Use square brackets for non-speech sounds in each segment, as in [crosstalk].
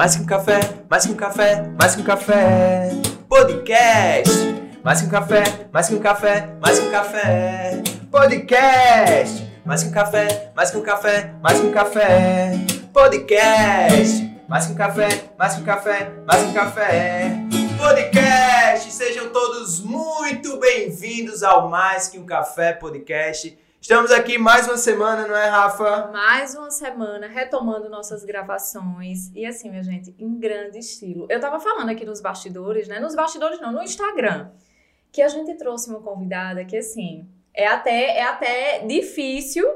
Mais que um café, mais que um café, mais que um café. Podcast. Mais que um café, mais que um café, mais que um café. Podcast. Mais que um café, mais que um café, mais que um café. Podcast. Mais que um café, mais que um café, mais que um café. Podcast. Sejam todos muito bem-vindos ao Mais que um café podcast. Estamos aqui mais uma semana, não é, Rafa? Mais uma semana retomando nossas gravações. E assim, minha gente, em grande estilo. Eu tava falando aqui nos bastidores, né? Nos bastidores não, no Instagram. Que a gente trouxe uma convidada que, assim, é até, é até difícil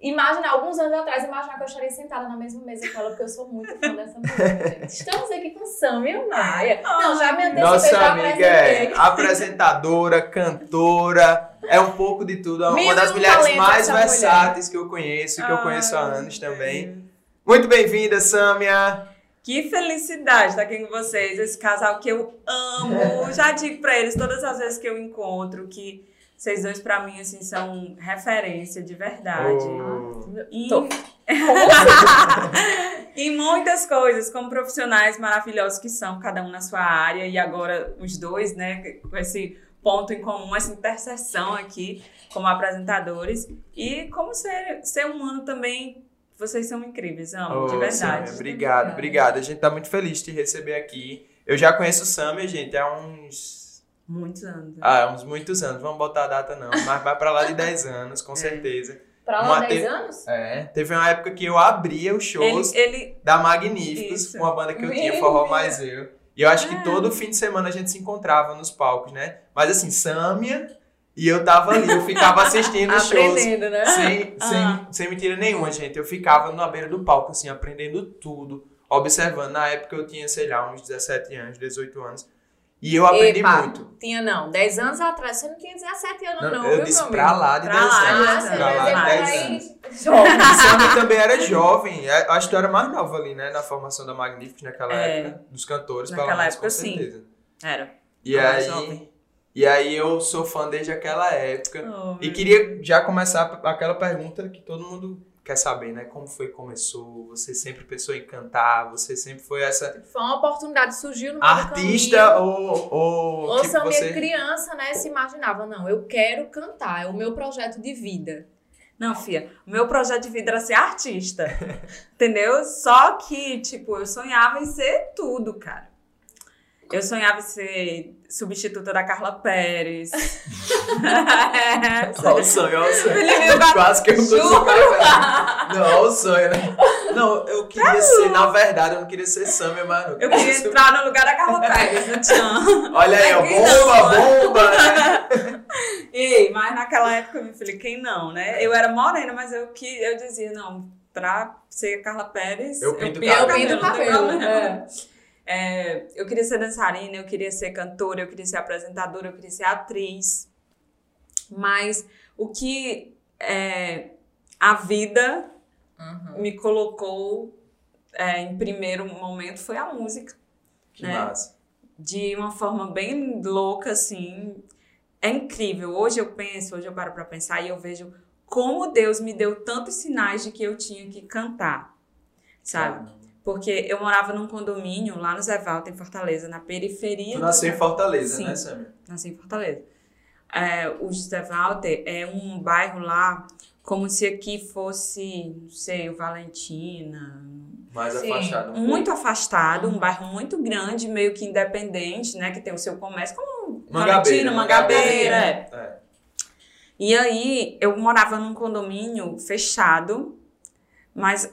imaginar, alguns anos atrás, imaginar que eu estaria sentada na mesma mesa com ela, porque eu sou muito fã dessa mulher, gente. [laughs] Estamos aqui com Samia Maia. Não, já me antecipei, Nossa já amiga é apresentadora, cantora, é um pouco de tudo. É uma das mulheres mais essa mulher. versáteis que eu conheço, que eu conheço há anos também. Muito bem-vinda, Samia. Que felicidade estar aqui com vocês, esse casal que eu amo. [laughs] Já digo pra eles todas as vezes que eu encontro que vocês dois pra mim assim são referência de verdade. Oh. E, Tô- [laughs] e muitas coisas, como profissionais maravilhosos que são, cada um na sua área, e agora os dois, né, com esse ponto em comum, essa interseção aqui como apresentadores. E como ser, ser humano também, vocês são incríveis, amo, de Ô, verdade. Samia, obrigado, obrigado. A gente tá muito feliz de te receber aqui. Eu já conheço o Samia, gente, há uns. Muitos anos. né? Ah, uns muitos anos. Vamos botar a data não, mas vai pra lá de 10 [laughs] anos, É. com certeza. Pra lá Uma 10 te- anos? É. Teve uma época que eu abria os shows ele, ele da Magníficos, Isso. com a banda que eu tinha. Forró Mais Eu. E eu acho que Ah. todo fim de semana a gente se encontrava nos palcos, né? Mas assim, Sâmia e eu tava ali, eu ficava [laughs] assistindo os shows. Aprendendo, né? Sem, Ah. sem, sem mentira nenhuma, gente. Eu ficava na beira do palco, assim, aprendendo tudo, observando. Na época eu tinha, sei lá, uns 17 anos, 18 anos. E eu aprendi Epa, muito. Tinha não, 10 anos atrás, você não tinha 17 anos não, eu viu, disse pra lá de Pra 10 lá, anos. Pra lá de por 10 aí, anos. Jovem. [laughs] Também era jovem. É, Acho que eu era mais nova ali, né? Na formação da Magníficos naquela É. época. Dos cantores, pelo Naquela menos, época, com sim. certeza. era. E aí, jovem. e aí eu sou fã desde aquela época. Oh, E meu queria já começar aquela pergunta que todo mundo quer saber, né? Como foi que começou? Você sempre pensou em cantar? Você sempre foi essa Foi uma oportunidade, surgiu no meio do artista ou, ou Ou tipo, você... criança, né, se imaginava, não, eu quero cantar, é o meu projeto de vida. Não, Fia, o meu projeto de vida era ser artista. [laughs] entendeu? Só que, tipo, eu sonhava em ser tudo, cara. Eu sonhava em ser substituta da Carla Pérez. [laughs] é, Olha o sonho, olha o sonho. Eu Quase que eu Juro. Não, olha o sonho, né? Não, eu queria ser, na verdade, eu não queria ser Samia, mas eu Eu queria ser... entrar no lugar da Carla Pérez, tinha. Olha aí, ó, Aqui não, bomba, bomba, né? [laughs] Ei, mas naquela época, meu filho, quem não, né? Eu era morena, mas eu, que, eu dizia, não, pra ser Carla Pérez, Eu pinto o eu cabelo, pinto o não tem cabelo. problema. é. É, eu queria ser dançarina, eu queria ser cantora, eu queria ser apresentadora, eu queria ser atriz. Mas o que é, a vida Uhum. me colocou é, em primeiro momento foi a música. Que né? massa. De uma forma bem louca, assim. É incrível. Hoje eu penso, hoje eu paro pra pensar e eu vejo como Deus me deu tantos sinais de que eu tinha que cantar. Sabe? Porque eu morava num condomínio lá no Zé Valta, em Fortaleza, na periferia. Tu do nasceu em Fortaleza, Sim. né, Samia? Nasci em Fortaleza. É, o José Walter é um bairro lá, como se aqui fosse, não sei, o Valentina. Mais Sim. afastado. um Muito afastado, um bairro muito grande, meio que independente, né? Que tem o seu comércio, como Mangabeira, Valentina, Mangabeira. é. pouco. É. E aí, eu morava num condomínio fechado, mas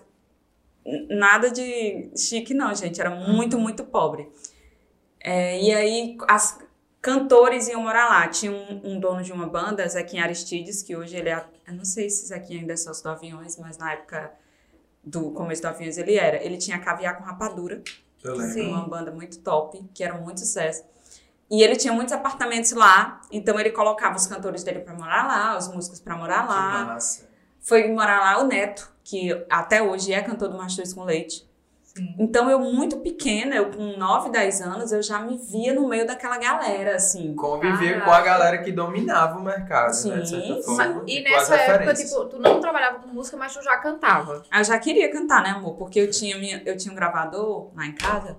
nada de chique, não, gente. Era muito, muito pobre. É, e aí, as cantores iam morar lá. Tinha um, um dono de uma banda, Zequinha Aristides, que hoje ele é. Eu não sei se Zequinha ainda é sócio do Aviões, mas na época do começo do Aviões ele era. Ele tinha caviar com rapadura. Eu lembro. Uma banda muito top, que era muito sucesso. E ele tinha muitos apartamentos lá, então ele colocava os cantores dele pra morar lá, os músicos pra morar Que lá. massa. Foi morar lá o Neto, que até hoje é cantor do Mastros com Leite. Sim. Então, eu muito pequena, eu com 9, 10 anos, eu já me via no meio daquela galera, assim. Conviver Caraca. com a galera que dominava o mercado, né? De Sim, certa sim. forma. E nessa época, tipo, tu não trabalhava com música, mas tu já cantava. Eu já queria cantar, né, amor? Porque eu tinha, minha, eu tinha um gravador lá em casa.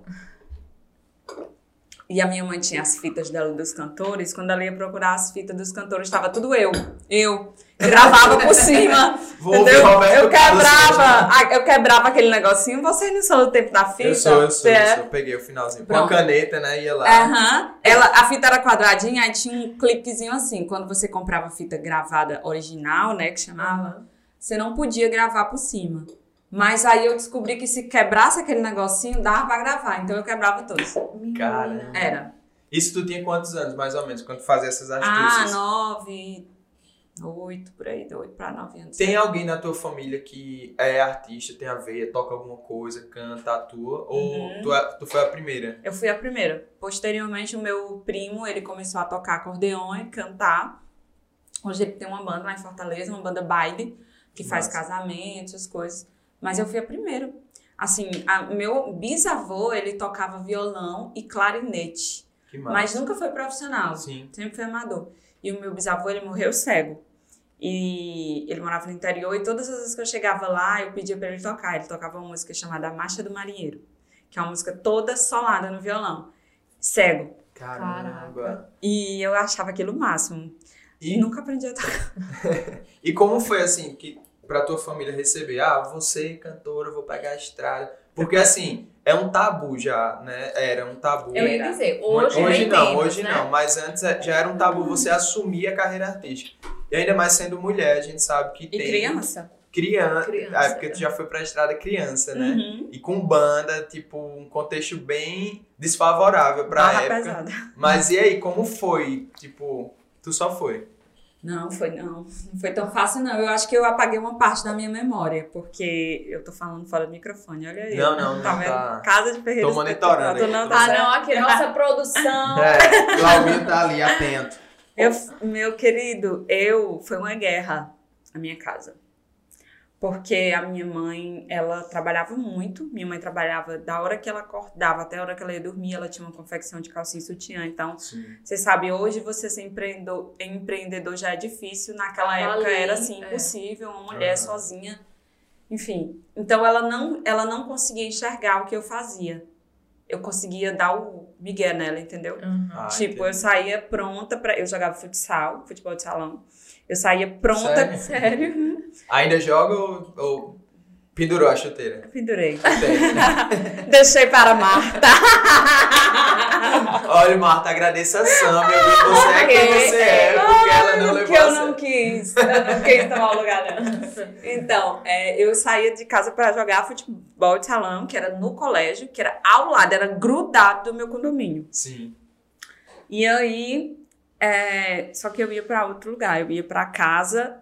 E a minha mãe tinha as fitas dela dos cantores. Quando ela ia procurar as fitas dos cantores, estava tudo eu. Eu. Eu gravava por [laughs] cima. Vou entendeu? Eu quebrava, a- eu quebrava aquele negocinho. Vocês não são do tempo da fita? Eu sou, eu sou, eu É. sou. Peguei o finalzinho. Com Pronto. a caneta, né? Ia lá. Aham. Ela, a fita era quadradinha, aí tinha um clipezinho assim. Quando você comprava fita gravada original, né, que chamava, você não podia gravar por cima. Mas aí eu descobri que se quebrasse aquele negocinho, dava pra gravar. Então eu quebrava todos. Cara. Era. Isso tu tinha quantos anos, mais ou menos, quando tu fazia essas Ah, astúcias? nove, oito, por aí, oito pra nove anos. Tem alguém na tua família que é artista, tem a veia, toca alguma coisa, canta, atua? Ou Uhum. tu, é- tu foi a primeira? Eu fui a primeira. Posteriormente, o meu primo, ele começou a tocar acordeon e cantar. Hoje ele tem uma banda lá em Fortaleza, uma banda baile, que faz Massa. casamentos, as coisas. Mas eu fui a primeira. Assim, a- meu bisavô, ele tocava violão e clarinete. Mas nunca foi profissional. Sim. Sempre foi amador. E o meu bisavô, ele morreu cego. E ele morava no interior e todas as vezes que eu chegava lá, eu pedia pra ele tocar. Ele tocava uma música chamada Marcha do Marinheiro, que é uma música toda solada no violão. Cego. Caramba. E eu achava aquilo o máximo. E E, nunca aprendi a tocar. [laughs] e como foi assim, que pra tua família receber? Ah, você cantora, vou pegar a estrada. Porque assim, é um tabu já, né? Era um tabu. Eu ia dizer, hoje, Hoje não, hoje né? não, mas antes é- já era um tabu você assumir a carreira artística. E ainda mais sendo mulher, a gente sabe que E tem criança? criança, Criança, ah, porque tu já foi pra estrada criança, né? Uhum. E com banda, tipo, um contexto bem desfavorável pra Barra época. pesada. Mas e aí, como foi? Tipo, tu só foi. Não, foi não. Não foi tão fácil, não. Eu acho que eu apaguei uma parte da minha memória, porque eu tô falando fora do microfone, olha aí. Não, não, não Tá vendo? tá. Casa de Ferreira. Tô monitorando Tô não, tá Ah, certo. não, aqui, nossa produção. É, Claudinho tá ali, atento. Eu, meu querido, eu foi uma guerra a minha casa. Porque a minha mãe, ela trabalhava muito. Minha mãe trabalhava da hora que ela acordava até a hora que ela ia dormir, ela tinha uma confecção de calcinha e sutiã. Então, Sim. você sabe, hoje você ser empreendedor, empreendedor já é difícil. Naquela época era assim, é. impossível, uma mulher Aham. sozinha. Enfim, então ela não, ela não conseguia enxergar o que eu fazia. Eu conseguia dar o migué nela, entendeu? Uhum. Ah, Tipo, entendi. eu saía pronta pra. Eu jogava futsal, futebol de salão. Eu saía pronta. Sério? Sério? Ainda joga ou, ou pendurou a chuteira? Pendurei. [laughs] Deixei para Marta. [laughs] Olha, Marta, agradeça a Sam, eu vi você é quem você é, porque ela não levou eu não quis. Eu não quis tomar o lugar dela. Então, é, eu saía de casa pra jogar futebol de salão, que era no colégio, que era ao lado, era grudado do meu condomínio. Sim. E aí, é, só que eu ia pra outro lugar, eu ia pra casa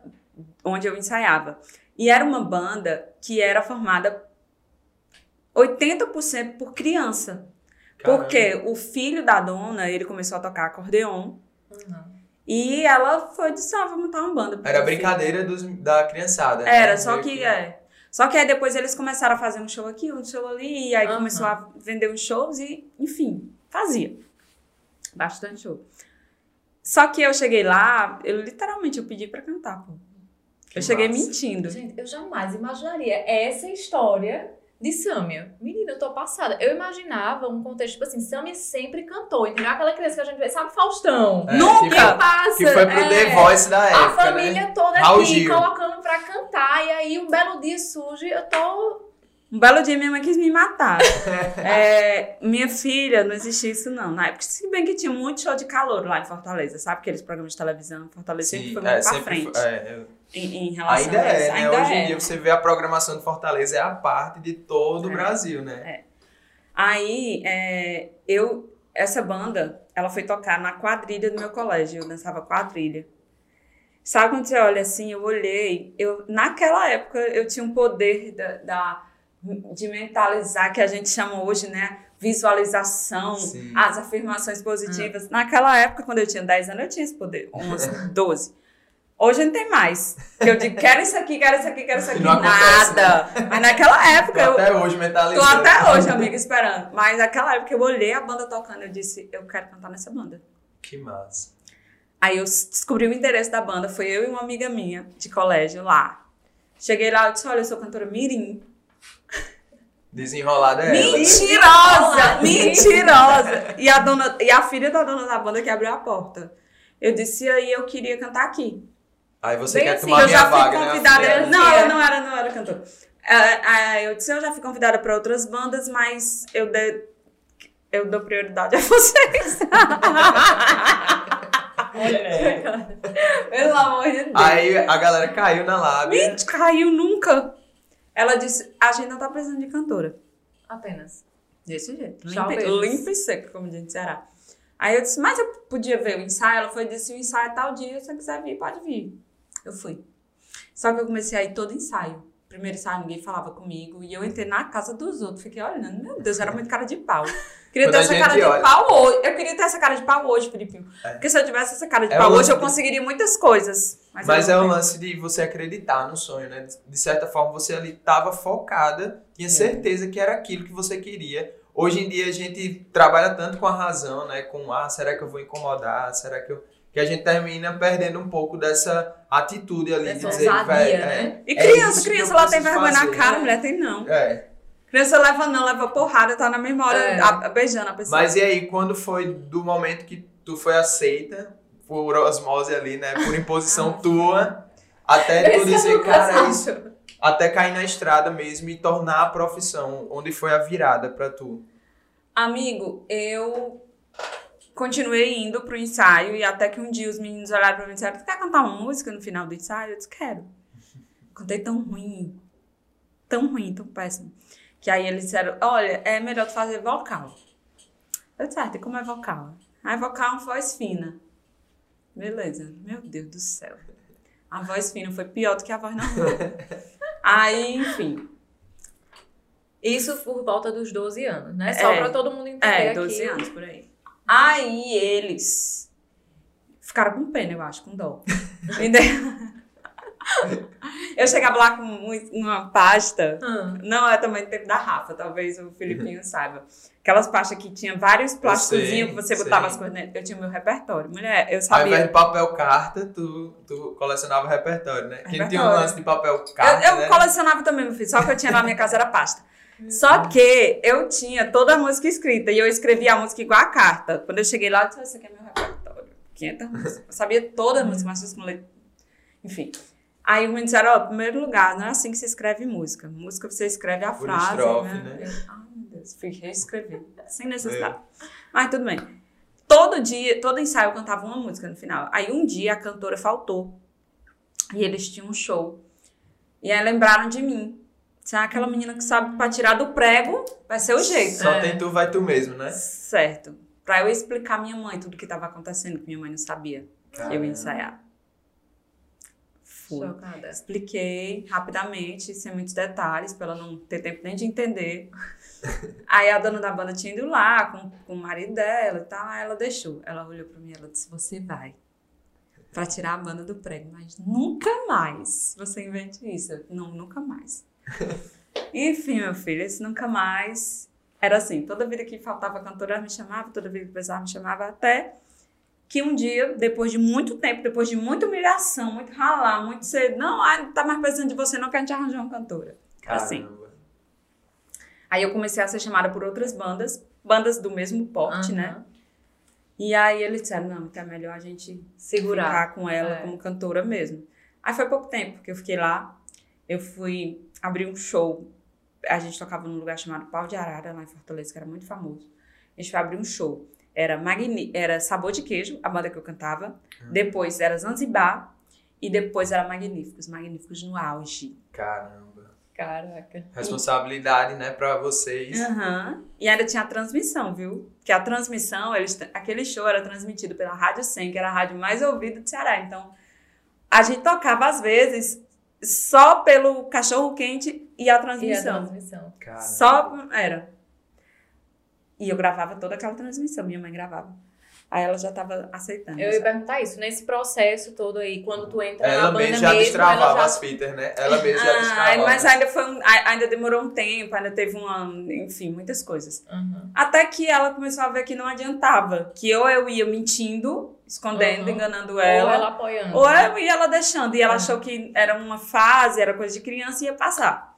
onde eu ensaiava. E era uma banda que era formada 80% por criança. Caramba. Porque o filho da dona, ele começou a tocar acordeon. Uhum. E ela foi disse, ah, vou montar uma banda. Era meu filho." brincadeira dos, da criançada. né? Era, só Meio que, é. Só que aí depois eles começaram a fazer um show aqui, um show ali, e aí Aham. começou a vender uns shows e, enfim, fazia. Bastante show. Só que eu cheguei lá, eu literalmente eu pedi pra cantar, pô. Que eu cheguei massa. mentindo. Gente, eu jamais imaginaria essa história de Sâmia. Menina, eu tô passada. Eu imaginava um contexto, tipo assim, Sâmia sempre cantou, entendeu? Aquela criança que a gente vê, sabe Faustão? É, Nunca! tipo, passa, que foi pro é, The Voice da A época, família né? toda Raul aqui Gil. colocando pra cantar, e aí um belo dia surge, eu tô. Um belo dia minha mãe quis me matar. É, minha filha, não existia isso não. Na época, se bem que tinha muito show de calor lá em Fortaleza, sabe? Aqueles programas de televisão. Fortaleza sempre Sim, foi é, muito pra sempre frente. foi- é, eu- Em, em relação Ainda a isso. é, né? Ainda Hoje é. em dia você vê a programação de Fortaleza é a parte de todo o É. Brasil, né? Aí, é, eu, essa banda, ela foi tocar na quadrilha do meu colégio, eu dançava quadrilha. Sabe quando você olha assim, eu olhei, eu, naquela época eu tinha um poder da, da- de mentalizar, que a gente chama hoje, né, visualização, Sim. as afirmações positivas. Naquela época, quando eu tinha 10 anos, eu tinha esse poder, 11, 12. [laughs] Hoje não tem mais. Eu digo, quero isso aqui, quero isso aqui, quero isso aqui. não acontece, Nada. Mas naquela época Tô eu. até hoje Tô mentalizando. até hoje, amiga, esperando. Mas naquela época eu olhei a banda tocando, eu disse, eu quero cantar nessa banda. Que massa. Aí eu descobri o endereço da banda, foi eu e uma amiga minha de colégio lá. Cheguei lá, eu disse, olha, eu sou cantora Mirim. Desenrolada é ela. Mentirosa! [laughs] Mentirosa! E a, dona, e a filha da dona da banda que abriu a porta. Eu disse, e aí eu queria cantar aqui. Aí você Bem quer assim, tomar eu minha já fui vaga, né? convidada. não, eu não era, não era cantora. Ah, eu disse, eu já fui convidada para outras bandas, mas eu, de, eu dou prioridade a vocês. [laughs] Pelo amor de Deus. Aí a galera caiu na lábia. Gente, caiu nunca. Ela disse, a gente não tá precisando de cantora. Apenas. Desse jeito. Limpo, e seco, como diz no Ceará. Aí eu disse, mas eu podia ver o ensaio? Ela foi disse, o ensaio é tal dia, se você quiser vir, pode vir. Eu fui. Só que eu comecei a ir todo ensaio. Primeiro ensaio, ninguém falava comigo. E eu entrei na casa dos outros. Fiquei olhando, meu Deus, era muito cara de pau. Queria Quando ter essa cara de olha- pau hoje. Eu queria ter essa cara de pau hoje, Filipinho. É. Porque se eu tivesse essa cara de É pau hoje, eu lance- conseguiria muitas coisas. Mas, Mas eu é o lance de você acreditar no sonho, né? De certa forma, você ali tava focada, É. tinha certeza que era aquilo que você queria. Hoje em dia a gente trabalha tanto com a razão, né? Com, ah, será que eu vou incomodar? Será que eu... Que a gente termina perdendo um pouco dessa atitude ali de dizer, ousadia, velho, né? é, E é criança, que criança, eu ela tem vergonha na fazer. cara, mulher tem não. É. Criança leva não, leva porrada, tá na mesma hora É. a- a- beijando a pessoa. Mas e aí, quando foi do momento que tu foi aceita por osmose ali, né? Por imposição [laughs] tua, até tu eu dizer, cara, isso até cair na estrada mesmo e tornar a profissão, onde foi a virada pra tu. Amigo, eu continuei indo pro ensaio e até que um dia os meninos olharam pra mim e disseram: Tu quer cantar uma música no final do ensaio? Eu disse: Quero. [laughs] Cantei tão ruim, tão ruim, tão péssimo. Que aí eles disseram: Olha, é melhor tu fazer vocal. Eu disse: Ah, como é vocal? Aí vocal é uma voz fina. Beleza, meu Deus do céu. A voz fina foi pior do que a voz normal. [laughs] aí, enfim. Isso por volta dos 12 anos, né? Só É. pra todo mundo entender É, aqui. 12 anos por aí. Aí eles ficaram com pena, eu acho, com dó. [laughs] Eu chegava lá com uma pasta, Ah, não é também do tempo da Rafa, talvez o Filipinho saiba. Aquelas pastas que tinha vários plásticos sei, que você botava as coisas dentro. Eu tinha o meu repertório. Mulher, eu Ao invés sabia. de papel carta, tu, tu colecionava repertório, né? Quem tinha um Repertório. lance de papel carta, Eu, eu né? colecionava também, meu filho. Só que eu tinha na minha casa era pasta. Só que eu tinha toda a música escrita e eu escrevia a música igual a carta. Quando eu cheguei lá, eu disse: Isso aqui é meu repertório. 500 músicas. Eu sabia toda a música, mas com letra. Enfim. Aí me disseram: Ó, primeiro lugar, não é assim que se escreve música. Música você escreve a Por frase. estrofe, né? né? Eu, Ai, meu Deus, fui reescrever. Sem necessidade. Mas tudo bem. Todo dia, todo ensaio eu cantava uma música no final. Aí um dia a cantora faltou. E eles tinham um show. E aí lembraram de mim. Se é aquela menina que sabe pra tirar do prego, vai ser o jeito. Só É. tem tu, vai tu mesmo, né? Certo. Pra eu explicar à minha mãe tudo que tava acontecendo, que minha mãe não sabia. Eu Caramba. ia ensaiar. Fui. chocada. Expliquei rapidamente, sem muitos detalhes, pra ela não ter tempo nem de entender. [laughs] Aí a dona da banda tinha ido lá com, com o marido dela e tal, aí ela deixou. Ela olhou pra mim e ela disse: Você vai pra tirar a banda do prego, mas nunca mais você invente isso. Não, nunca mais. [laughs] Enfim, meu filho, esse nunca mais. Era assim, toda vida que faltava cantora ela me chamava, toda vida que precisava me chamava, até que um dia, depois de muito tempo, depois de muita humilhação, muito ralar, muito cedo, não, ai, não tá mais precisando de você, não, que a gente arranjar uma cantora. Assim. Caramba. Aí eu comecei a ser chamada por outras bandas, bandas do mesmo porte, Aham. né? E aí eles disseram, não, é melhor a gente Segurar. ficar com ela É. como cantora mesmo. Aí foi pouco tempo que eu fiquei lá. Eu fui abrir um show. A gente tocava num lugar chamado Pau de Arara, lá em Fortaleza, que era muito famoso. A gente foi abrir um show. Era, Magni... era Sabor de Queijo, a banda que eu cantava. Depois era Zanzibar. E depois era Magníficos. Magníficos no auge. Caramba. Caraca. Responsabilidade, né, pra vocês. Aham. E ainda tinha a transmissão, viu? Que a transmissão, eles, aquele show era transmitido pela Rádio 100, que era a rádio mais ouvida do Ceará. Então, a gente tocava, às vezes, só pelo cachorro-quente e a E a transmissão. transmissão. Caramba. Só era. E eu gravava toda aquela transmissão, minha mãe gravava. Aí ela já tava aceitando. Eu ia sabe? perguntar isso, nesse processo todo aí, quando tu entra na Ela banda mesmo já mesmo, destravava ela já... as fitas, né? Ela mesmo já Ah, destravava. mas ainda foi um- ainda demorou um tempo, ainda teve uma, enfim, muitas coisas. Uhum. Até que ela começou a ver que não adiantava, que ou eu ia mentindo, escondendo, Uhum. enganando Ou ela, ela apoiando. ou eu ia ela deixando, e ela Uhum. achou que era uma fase, era coisa de criança e ia passar.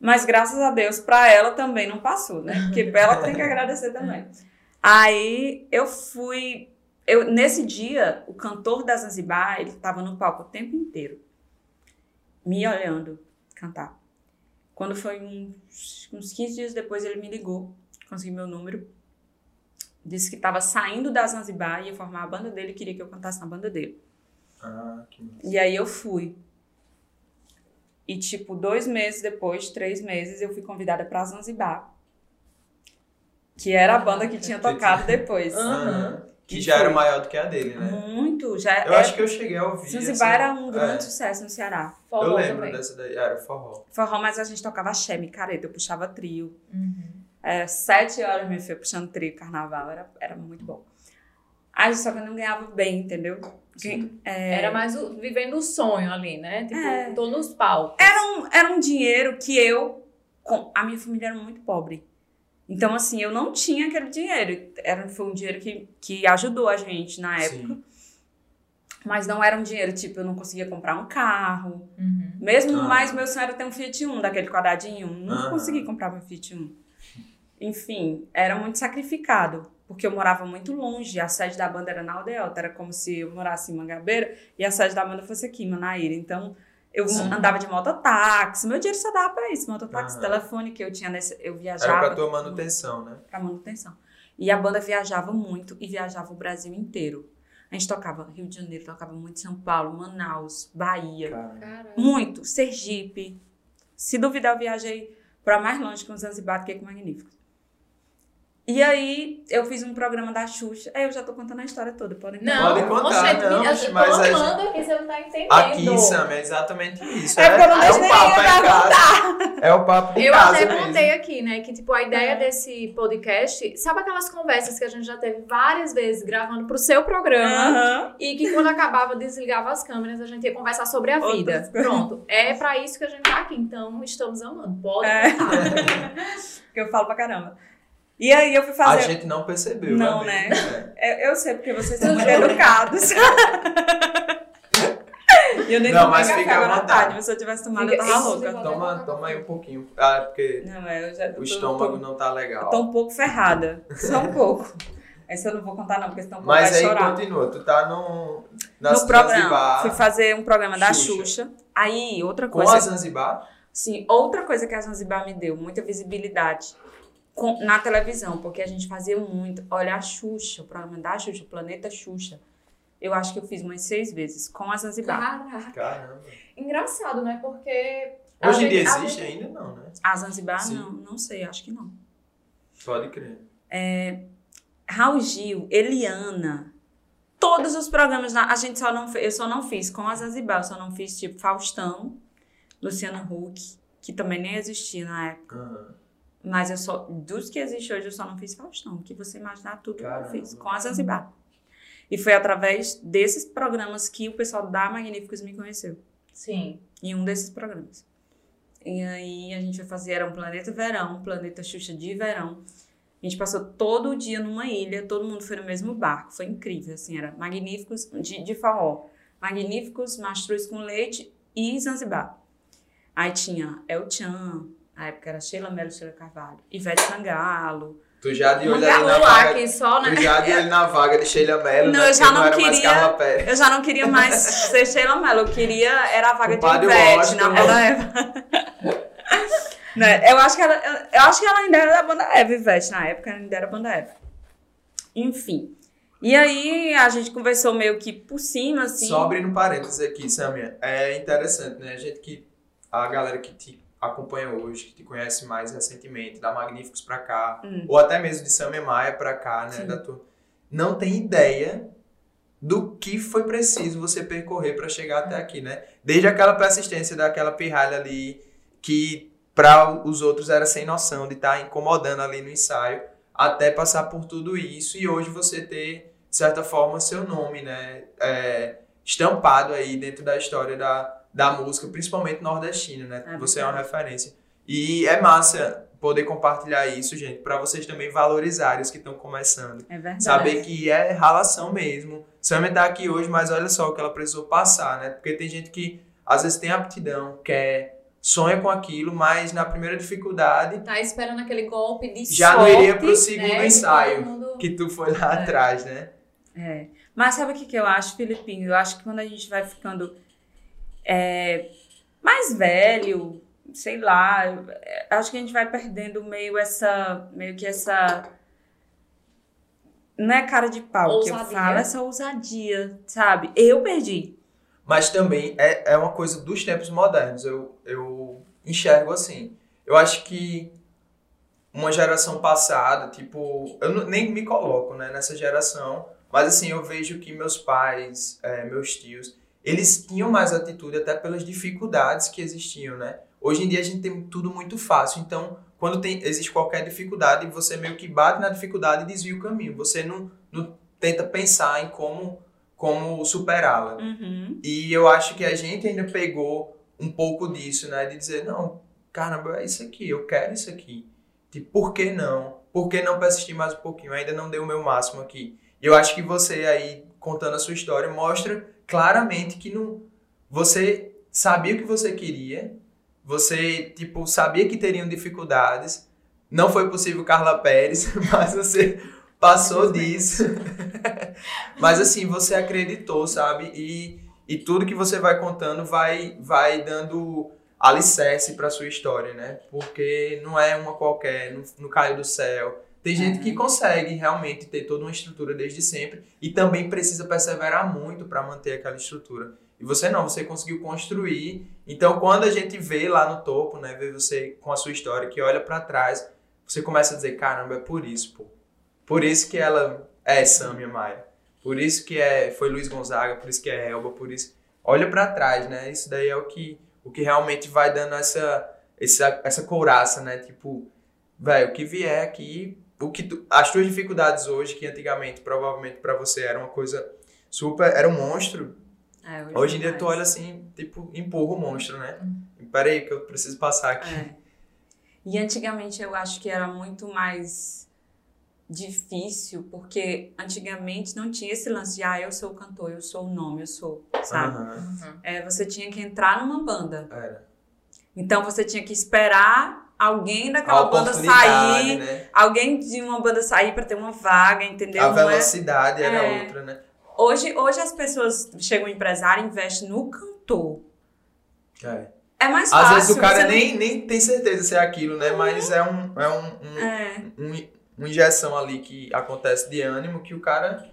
Mas graças a Deus, pra ela também não passou, né? Porque ela tem que agradecer também. Aí eu fui. Eu, nesse dia, o cantor da Zanzibar, ele tava no palco o tempo inteiro, me olhando cantar. Quando foi uns, uns 15 dias depois, ele me ligou, consegui meu número, disse que estava saindo da Zanzibar, ia formar a banda dele, queria que eu cantasse na banda dele. Ah, que massa. E aí eu fui. E, tipo, dois meses depois, três meses, eu fui convidada pra Zanzibar. Que era a banda que tinha tocado depois. Aham. Que já era maior do que a dele, né? Muito, já Eu é- acho que eu cheguei a ouvir. Zanzibar assim, era um grande é. sucesso no Ceará. Forró Eu lembro também. dessa daí. Era forró. Forró, mas a gente tocava axé, micareta, eu puxava trio. Uhum. É, sete horas, meu filho, puxando trio, carnaval, era, era muito bom. Aí, só que eu não ganhava bem, entendeu? Sim. É, Era mais o- vivendo o sonho ali, né? Tipo, É. tô nos palcos. Era um, era um dinheiro que eu. com- a minha família era muito pobre. Então, assim, eu não tinha aquele dinheiro. Era, foi um dinheiro que, que ajudou a gente na época. Sim. Mas não era um dinheiro, tipo, eu não conseguia comprar um carro. Uhum. Mesmo Ah. mais, meu sonho era ter um Fiat Uno, daquele quadradinho. Não Aham. consegui comprar meu Fiat Uno. Enfim, era muito sacrificado. Porque eu morava muito longe. A sede da banda era na Aldeota. Era como se eu morasse em Mangabeira e a sede da banda fosse aqui, em Manaíra. Então, eu Sim. andava de mototáxi. Meu dinheiro só dava pra isso. Mototáxi, Aham. telefone que eu tinha nesse... Eu Era viajava pra tua manutenção, né? pra manutenção. E a banda viajava muito e viajava o Brasil inteiro. A gente tocava Rio de Janeiro, tocava muito São Paulo, Manaus, Bahia. Cara. Caramba. Muito. Sergipe. Se duvidar, eu viajei para mais longe com Zanzibar que com Magníficos. E aí, eu fiz um programa da Xuxa. Aí eu já tô contando a história toda, podem Não, Pode contar, oxente, não, eu tô mas gente- amando aqui, você não tá entendendo. Aqui, Sam, é exatamente isso. É porque eu não é o papo eu é em casa. É o papo de Eu casa até mesmo. contei aqui, né, que tipo, a ideia É. desse podcast, sabe aquelas conversas que a gente já teve várias vezes gravando pro seu programa? Aham. E que quando acabava, desligava as câmeras, a gente ia conversar sobre a Outras vida. coisas. Pronto. É pra isso que a gente tá aqui, então estamos amando. Pode É. contar. [laughs] Que eu falo pra caramba. E aí eu fui A fazer. gente não percebeu, Não, né? Eu, eu sei, porque vocês são muito educados. E eu nem Não, mas café fica à vontade. tarde. Se eu tivesse tomado, Fica- eu tava Isso, louca. Toma, toma aí um pouquinho. Ah, é porque Não, é, eu já o tô- estômago tô- não tá legal. Eu tô um pouco ferrada. Só um pouco. Essa eu não vou contar, não, porque senão Mas vai aí chorar. continua, tu tá no, na no programa. Zanzibar, Fui fazer um programa da Xuxa. Xuxa. Aí, outra com coisa. a Zanzibar. Sim, outra coisa que a Zanzibar me deu, muita visibilidade com- na televisão, porque a gente fazia muito. Olha, a Xuxa, o programa da Xuxa, o Planeta Xuxa. Eu acho que eu fiz umas seis vezes com a Zanzibar. Caraca. Caramba. Engraçado, né? Porque. Hoje em dia existe gente- ainda não, né? A Zanzibar, Sim. não, não sei, acho que não. Pode crer. Raul Gil, Eliana, todos os programas, a gente só não fez, eu só não fiz com a Zanzibar, eu só não fiz tipo Faustão, Luciano Huck, que também nem existia na época. Aham. Mas eu só, dos que existem hoje, eu só não fiz Faustão, que você imaginar tudo Caramba. que eu fiz, com a Zanzibar. E foi através desses programas que o pessoal da Magníficos me conheceu. Sim. Em um desses programas. E aí a gente foi fazer, era um Planeta Verão, Planeta Xuxa de Verão. A gente passou todo o dia numa ilha, todo mundo foi no mesmo barco. Foi incrível, assim, era Magníficos, de, de forró. Magníficos, Mastruz com Leite e Zanzibar. Aí tinha El Chan, na época era Sheila Mello, Sheila Carvalho, Ivete Sangalo. Tu já de olho ali na vaga. aqui só, né? Tu já de olho na vaga de Sheila Mello, Não, né? eu já não mais queria-. Eu já não queria mais ser Sheila Mello, eu queria, era a vaga de Compadre Ivete Washington. na banda Eva. né? Eu acho que ela, eu, acho que ela ainda era da banda Eva, Ivete, na época ainda era banda Eva. Enfim. E aí a gente conversou meio que por cima, assim. Só abrindo parênteses aqui, Samia. É interessante, né? A gente que. A galera que te acompanha hoje, que te conhece mais recentemente, da Magníficos pra cá, Hum. ou até mesmo de Samia Maia pra cá, né? Sim. Da tua, não tem ideia do que foi preciso você percorrer pra chegar até aqui, né? Desde aquela persistência daquela pirralha ali, que para os outros era sem noção de estar incomodando ali no ensaio, até passar por tudo isso e hoje você ter de certa forma, seu nome, né? É, estampado aí dentro da história da, da música, principalmente nordestina, né? É você é uma referência. E é massa poder compartilhar isso, gente, para vocês também valorizarem os que estão começando. É verdade. Saber que é ralação mesmo. Samia tá aqui hoje, mas olha só o que ela precisou passar, né? Porque tem gente que às vezes tem aptidão, quer, sonha com aquilo, mas na primeira dificuldade Tá esperando aquele golpe de Já não sorte, iria pro segundo né, ensaio, mundo- que tu foi lá É. atrás, né? É. Mas sabe o que, que eu acho, Filipinho? Eu acho que quando a gente vai ficando é, mais velho, sei lá, acho que a gente vai perdendo meio essa. meio que essa. Não é cara de pau que eu Ousadia. falo, essa ousadia, sabe? Eu perdi. Mas também é, é uma coisa dos tempos modernos. Eu, eu enxergo assim. Eu acho que uma geração passada, tipo, eu não- nem me coloco né, nessa geração, mas assim, eu vejo que meus pais, é, meus tios, eles tinham mais atitude até pelas dificuldades que existiam, né? Hoje em dia a gente tem tudo muito fácil, então quando tem, existe qualquer dificuldade, você meio que bate na dificuldade e desvia o caminho. Você não, não tenta pensar em como, como superá-la. Uhum. E eu acho que a gente ainda pegou um pouco disso, né? De dizer, não, caramba, é isso aqui, eu quero isso aqui. Tipo, por que não? Por que não persistir mais um pouquinho? Eu ainda não dei o meu máximo aqui. E eu acho que você aí, contando a sua história, mostra claramente que não, você sabia o que você queria, você, tipo, sabia que teriam dificuldades, não foi possível Carla Pérez, [laughs] mas você passou disso. [laughs] mas assim, você acreditou, sabe? E, e tudo que você vai contando vai, vai dando alicerce para sua história, né? Porque não é uma qualquer, não, não caiu do céu. Tem gente que consegue realmente ter toda uma estrutura desde sempre e também precisa perseverar muito para manter aquela estrutura. E você não, você conseguiu construir. Então, quando a gente vê lá no topo, né, vê você com a sua história, que olha para trás, você começa a dizer, caramba, é por isso, pô. Por isso que ela é Samia Maia. Por isso que é, foi Luiz Gonzaga, por isso que é Elba, por isso. Olha para trás, né? Isso daí é o que, o que realmente vai dando essa, essa, essa couraça, né? Tipo, velho, o que vier aqui, o que tu- as tuas dificuldades hoje, que antigamente provavelmente para você era uma coisa super, era um monstro, É, Hoje em dia tu olha assim, tipo, empurra o monstro, né? Peraí que eu preciso passar aqui. É. E antigamente eu acho que era muito mais difícil, porque antigamente não tinha esse lance de, ah, eu sou o cantor, eu sou o nome, eu sou, sabe? Uhum. É, você tinha que entrar numa banda. Era. Então você tinha que esperar alguém daquela banda sair, né? alguém de uma banda sair pra ter uma vaga, entendeu? A Não é- velocidade era É. outra, né? Hoje, hoje as pessoas chegam um empresário e investem no cantor. É. É mais Às fácil. vezes o cara você não- nem, nem tem certeza se é aquilo, né? Mas é um, é um, um, É. um- uma injeção ali que acontece de ânimo que o cara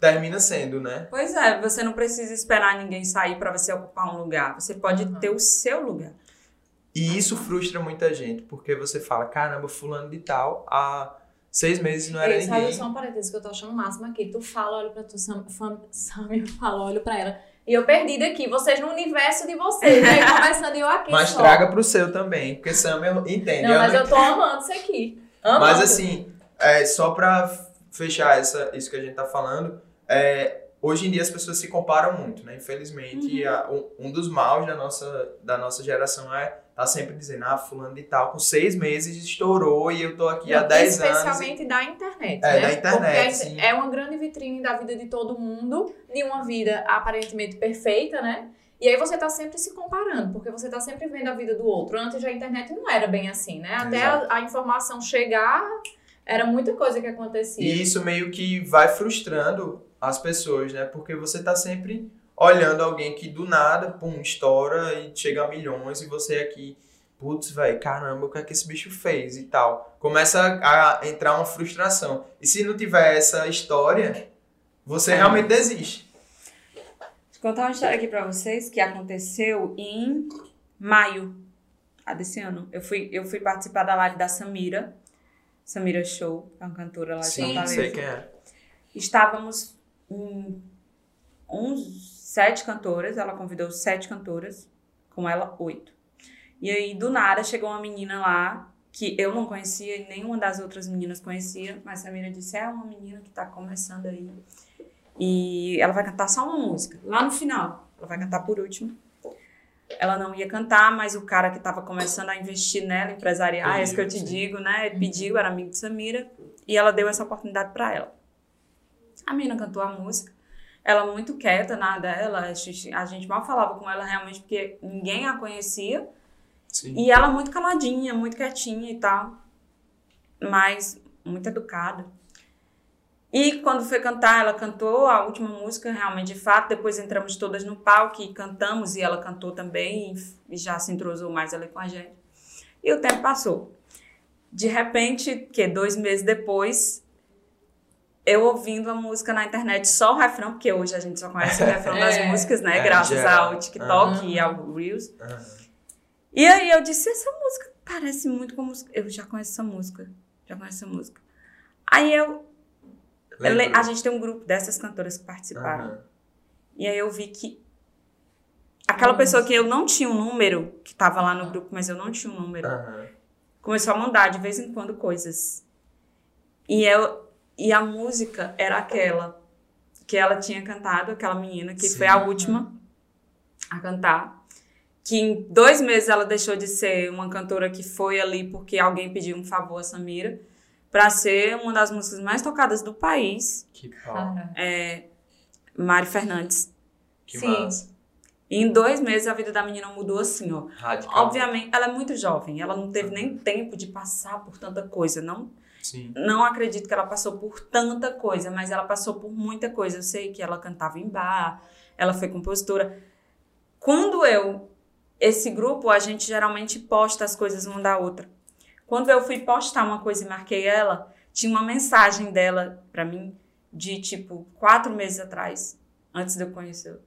termina sendo, né? Pois é, você não precisa esperar ninguém sair pra você ocupar um lugar. Você pode Uhum. ter o seu lugar. E isso frustra muita gente, porque você fala, caramba, fulano de tal, há seis meses não era Ei, sabe ninguém. só um parênteses que eu tô achando o máximo aqui. Tu fala, olho pra tu, Sam, fam, Sam eu falo, olho pra ela. E eu perdida aqui, vocês no universo de vocês, né? [laughs] Começando eu aqui Mas só. traga pro seu também, porque Samuel entende. Não, mas não eu tô amando isso aqui. Amando. Mas assim, é, só pra fechar essa, isso que a gente tá falando, é, hoje em dia as pessoas se comparam muito, né? Infelizmente, Uhum. a- um, um dos maus da nossa, da nossa geração é tá sempre dizendo, ah, fulano de tal, com seis meses estourou e eu tô aqui há Não, dez anos. Especialmente da internet, É, né? da internet, Porque a- sim. é uma grande vitrine da vida de todo mundo, de uma vida aparentemente perfeita, né? E aí você tá sempre se comparando, porque você tá sempre vendo a vida do outro. Antes a internet não era bem assim, né? Até a, a informação chegar, era muita coisa que acontecia. E isso meio que vai frustrando as pessoas, né? Porque você tá sempre olhando alguém que do nada, pum, estoura e chega a milhões e você aqui, putz, velho, caramba, o que é que esse bicho fez e tal. Começa a entrar uma frustração. E se não tiver essa história, você É. realmente desiste. Vou contar uma história aqui pra vocês que aconteceu em maio desse ano. Eu fui, eu fui participar da live da Samira. Samira Show, é uma cantora lá de Sim, Fortaleza. sei quem é. Estávamos em uns sete cantoras, ela convidou sete cantoras, com ela oito. E aí, do nada, chegou uma menina lá que eu não conhecia e nenhuma das outras meninas conhecia, mas Samira disse: é uma menina que tá começando aí. E ela vai cantar só uma música, lá no final. Ela vai cantar por último. Ela não ia cantar, mas o cara que estava começando a investir nela, empresariar, é isso que eu te Sim. digo, né? Ele pediu, era amigo de Samira, e ela deu essa oportunidade para ela. A menina cantou a música. Ela muito quieta na dela, a gente, a gente mal falava com ela realmente porque ninguém a conhecia. Sim. E ela muito caladinha, muito quietinha e tal. Mas muito educada. E quando foi cantar, ela cantou a última música, realmente, de fato. Depois entramos todas no palco e cantamos, e ela cantou também, e já se entrosou mais ali com a gente. E o tempo passou. De repente, que dois meses depois, eu ouvindo a música na internet, só o refrão, porque hoje a gente só conhece o refrão das [laughs] É. músicas, né? É, graças geral. ao TikTok Aham. e ao Reels. Aham. E aí eu disse, essa música parece muito com música. Eu já conheço essa música. Já conheço essa música. Aí eu. a gente tem um grupo dessas cantoras que participaram. Aham. E aí eu vi que. Aquela pessoa que eu não tinha um número, que tava lá no grupo, mas eu não tinha um número, começou a mandar de vez em quando coisas. E, eu, e a música era aquela que ela tinha cantado, aquela menina, que Sim. foi a última a cantar. Que em dois meses ela deixou de ser uma cantora que foi ali porque alguém pediu um favor a Samira, para ser uma das músicas mais tocadas do país, Que pau. Cara. é Mari Fernandes. Que Sim. massa. E em dois meses a vida da menina mudou assim, ó. Radical. Obviamente, ela é muito jovem, ela não teve nem tempo de passar por tanta coisa. Não, Sim. não acredito que ela passou por tanta coisa, mas ela passou por muita coisa. Eu sei que ela cantava em bar, ela foi compositora. Quando eu, esse grupo, a gente geralmente posta as coisas uma da outra. Quando eu fui postar uma coisa e marquei ela, tinha uma mensagem dela pra mim de tipo quatro meses atrás, antes de eu conhecê-la.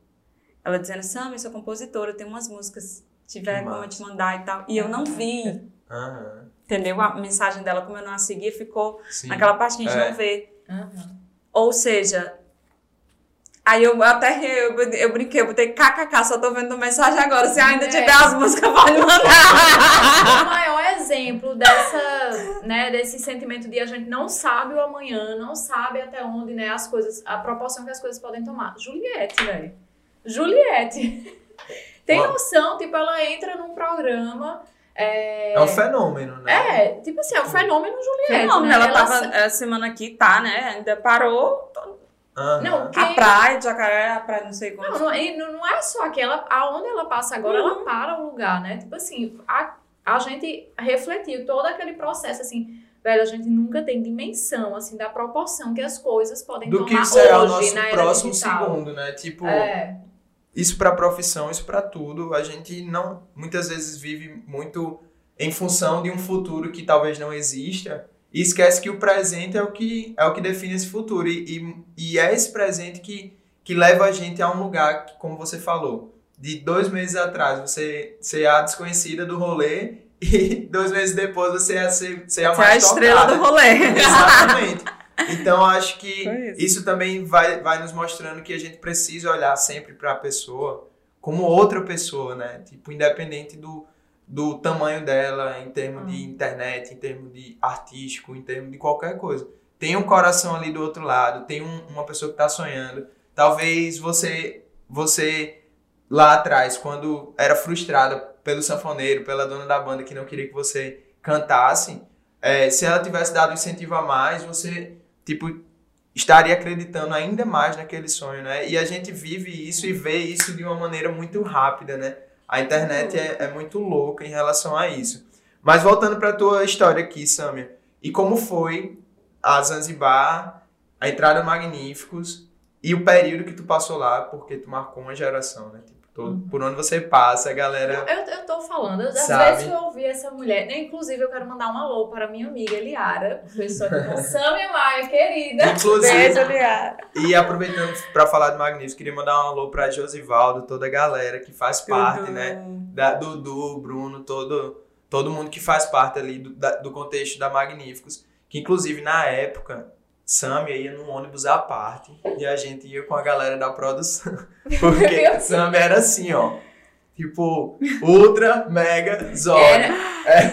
Ela dizendo: Sam, eu sou compositora, eu tenho umas músicas, tiver como eu te mandar e tal. E eu não vi, Aham. Entendeu? A mensagem dela, como eu não a segui, ficou Sim. naquela parte que a gente É. não vê. Aham. Ou seja, aí eu até eu, eu brinquei, eu botei kkk, só tô vendo mensagem agora. Se ainda É. tiver as músicas, [laughs] pode mandar. o maior exemplo dessa, né, desse sentimento de a gente não sabe o amanhã, não sabe até onde, né, as coisas, a proporção que as coisas podem tomar. Juliette, velho. Juliette. [laughs] Tem noção, tipo, ela entra num programa. É, É um fenômeno, né? é, tipo assim, é o fenômeno Juliette. Não, né? ela Ela tava essa semana aqui, tá, né? Ainda parou Aham. Não, a Quem- praia de Jacaré, a praia não sei quanto. Não, não, e não é só aquela. Aonde ela passa agora, ela para o lugar, né? Tipo assim, a, a gente refletiu todo aquele processo, assim, velho, a gente nunca tem dimensão, assim, da proporção que as coisas podem Do tomar que será o hoje nosso na era próximo digital. segundo, né? Tipo, É, isso pra profissão, isso pra tudo. A gente não, muitas vezes vive muito em função de um futuro que talvez não exista e esquece que o presente é o que é o que define esse futuro e, e, e é esse presente que, que leva a gente a um lugar que, como você falou, de dois meses atrás você ser a desconhecida do rolê [laughs] e dois meses depois você é ser, ser a Você é a mais estrela tocada. do rolê. Exatamente. [laughs] Então acho que isso. isso também vai, vai nos mostrando que a gente precisa olhar sempre para a pessoa como outra pessoa, né? Tipo, independente do, do tamanho dela, em termos de internet, em termos de artístico, em termos de qualquer coisa. Tem um coração ali do outro lado, tem um- uma pessoa que está sonhando. Talvez você, você lá atrás, quando era frustrada pelo sanfoneiro, pela dona da banda que não queria que você cantasse, é, se ela tivesse dado incentivo a mais, você, tipo, estaria acreditando ainda mais naquele sonho, né? E a gente vive isso e vê isso de uma maneira muito rápida, né? A internet é, é muito louca em relação a isso. Mas voltando para tua história aqui, Samia, e como foi a Zanzibar, a entrada Magníficos e o período que tu passou lá, porque tu marcou uma geração, né? Todo- por onde você passa, a galera... eu, eu tô falando, às Sabe? vezes eu ouvi essa mulher, né, inclusive eu quero mandar um alô para minha amiga Eliara, pessoa que Samia Maia, querida. Inclusive, Beijo, Liara. E aproveitando para falar de Magníficos, queria mandar um alô para Josivaldo, toda a galera que faz parte, né? Da, Dudu, Bruno, todo, todo mundo que faz parte ali do, da- do contexto da Magníficos. Que inclusive na época, Samia ia num ônibus à parte e a gente ia com a galera da produção. [laughs] [laughs] Porque Samia era assim, ó. Tipo, Ultra, Mega, Zod. Era,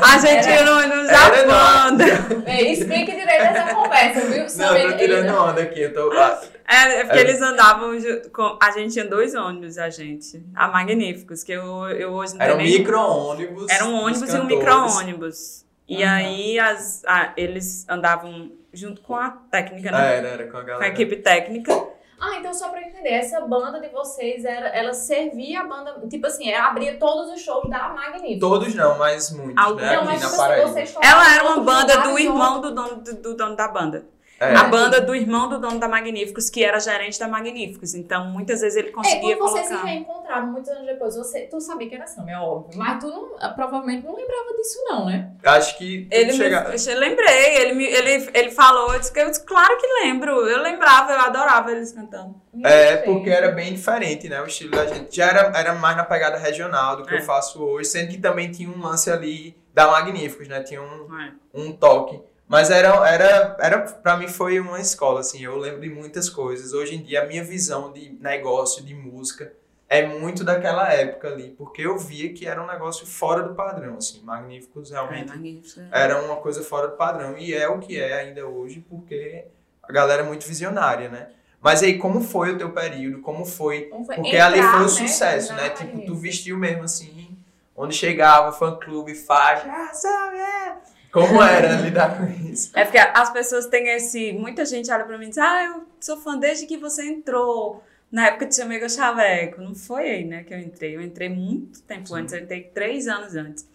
A gente Era- não, não Era, já não. banda. [laughs] é, explique direito essa conversa, viu? Não, eu tô tirando onda aqui. Eu tô... É, é porque É. eles andavam. Com, a gente tinha dois ônibus, a gente. A Magníficos, que eu, eu hoje não Era um micro-ônibus. Era um ônibus e um micro-ônibus. E Aham. aí as, a- eles andavam junto com a técnica, né? Era, era com a Com galera. a equipe técnica. Ah, então só pra eu entender, essa banda de vocês, era, ela servia a banda, tipo assim, ela abria todos os shows da Magnífica. Todos não, mas muitos, Alguns. né? Não, Aqui mas na tipo assim, Paraíba. Ela era uma banda do irmão do dono, do, do dono da banda. É. A banda do irmão do dono da Magníficos, que era gerente da Magníficos. Então, muitas vezes ele É, conseguia quando vocês se colocar. reencontraram muitos anos depois, você, tu sabia que era Sam, é óbvio. Mas tu não, ah, provavelmente não lembrava disso, não, né? Acho que Ele chega- me, eu lembrei, ele, me, ele, ele falou, eu disse, que- eu disse, claro que lembro. Eu lembrava, eu adorava eles cantando. É, porque era bem diferente, né? O estilo da gente. Já era, era mais na pegada regional do que É. eu faço hoje, sendo que também tinha um lance ali da Magníficos, né? Tinha um, É. um toque. Mas era, era, era, pra mim foi uma escola, assim, eu lembro de muitas coisas. Hoje em dia, a minha visão de negócio, de música, é muito daquela época ali, porque eu via que era um negócio fora do padrão, assim. Magníficos É, realmente Magníficos. era uma coisa fora do padrão. E é o que é ainda hoje, porque a galera é muito visionária, né? Mas aí, como foi o teu período? Como foi Como foi? porque Entrar, ali foi o né, sucesso, né? Tipo, tu vestiu mesmo assim, onde chegava, fã clube, faixa, ah, sabe, é. Como era lidar com isso? É porque as pessoas têm esse. Muita gente olha pra mim e diz: Ah, eu sou fã desde que você entrou. Na época de Chamego Chaveco. Não foi aí, né, que eu entrei. Eu entrei muito tempo Sim. antes. Eu entrei três anos antes.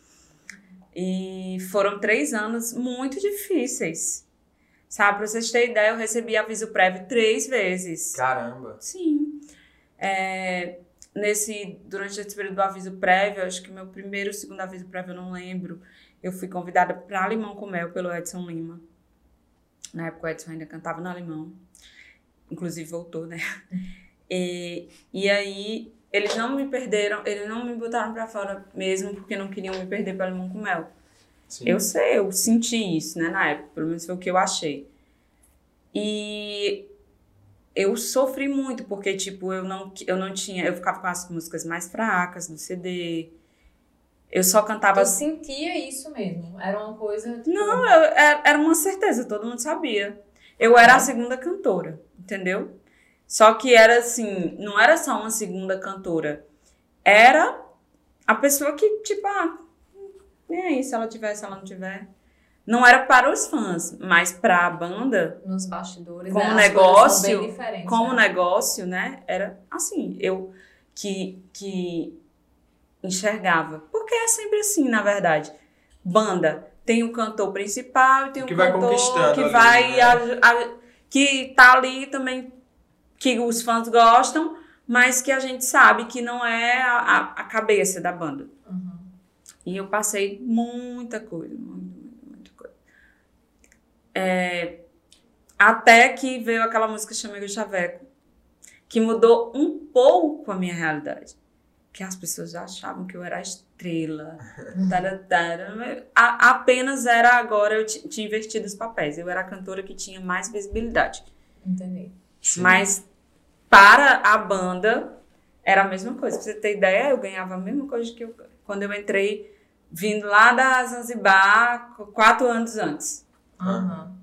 E foram três anos muito difíceis. Sabe, pra vocês terem ideia, eu recebi aviso prévio três vezes. Caramba. Sim. É, nesse, durante esse período do aviso prévio, acho que meu primeiro, segundo aviso prévio, eu não lembro. Eu fui convidada para Limão com Mel pelo Edson Lima. Na época o Edson ainda cantava no Alemão. Inclusive voltou, né? [laughs] E, e aí eles não me perderam, eles não me botaram para fora mesmo porque não queriam me perder para Limão com Mel. Sim. Eu sei, eu senti isso, né, na época, pelo menos foi o que eu achei. E eu sofri muito, porque, tipo, eu não, eu não tinha, eu ficava com as músicas mais fracas do CD. Eu só cantava. Tu sentia isso mesmo? Era uma coisa. Tipo, Não, eu- era era uma certeza, todo mundo sabia. Eu era a segunda cantora, entendeu? Só que era assim, não era só uma segunda cantora. Era a pessoa que, tipo, ah, nem aí se ela tiver, se ela não tiver. Não era para os fãs, mas para a banda, nos bastidores. Como né, negócio, como né? negócio, né? Era assim, eu que, que enxergava. Porque é sempre assim, na verdade. Banda tem o cantor principal e tem o Que vai cantor conquistando que ali, vai né? a- a- que tá ali também que os fãs gostam, mas que a gente sabe que não é a, a- a cabeça da banda. Uhum. E eu passei muita coisa, muita, muita, muita coisa. É, até que veio aquela música Chamego Chaveco, que mudou um pouco a minha realidade. Que as pessoas já achavam que eu era a estrela. [laughs] A- apenas era agora, eu ti- tinha invertido os papéis. Eu era a cantora que tinha mais visibilidade. Entendi. Sim. Mas para a banda era a mesma coisa. Pra você ter ideia, eu ganhava a mesma coisa que eu quando eu entrei vindo lá da Zanzibar qu- quatro anos antes. Aham.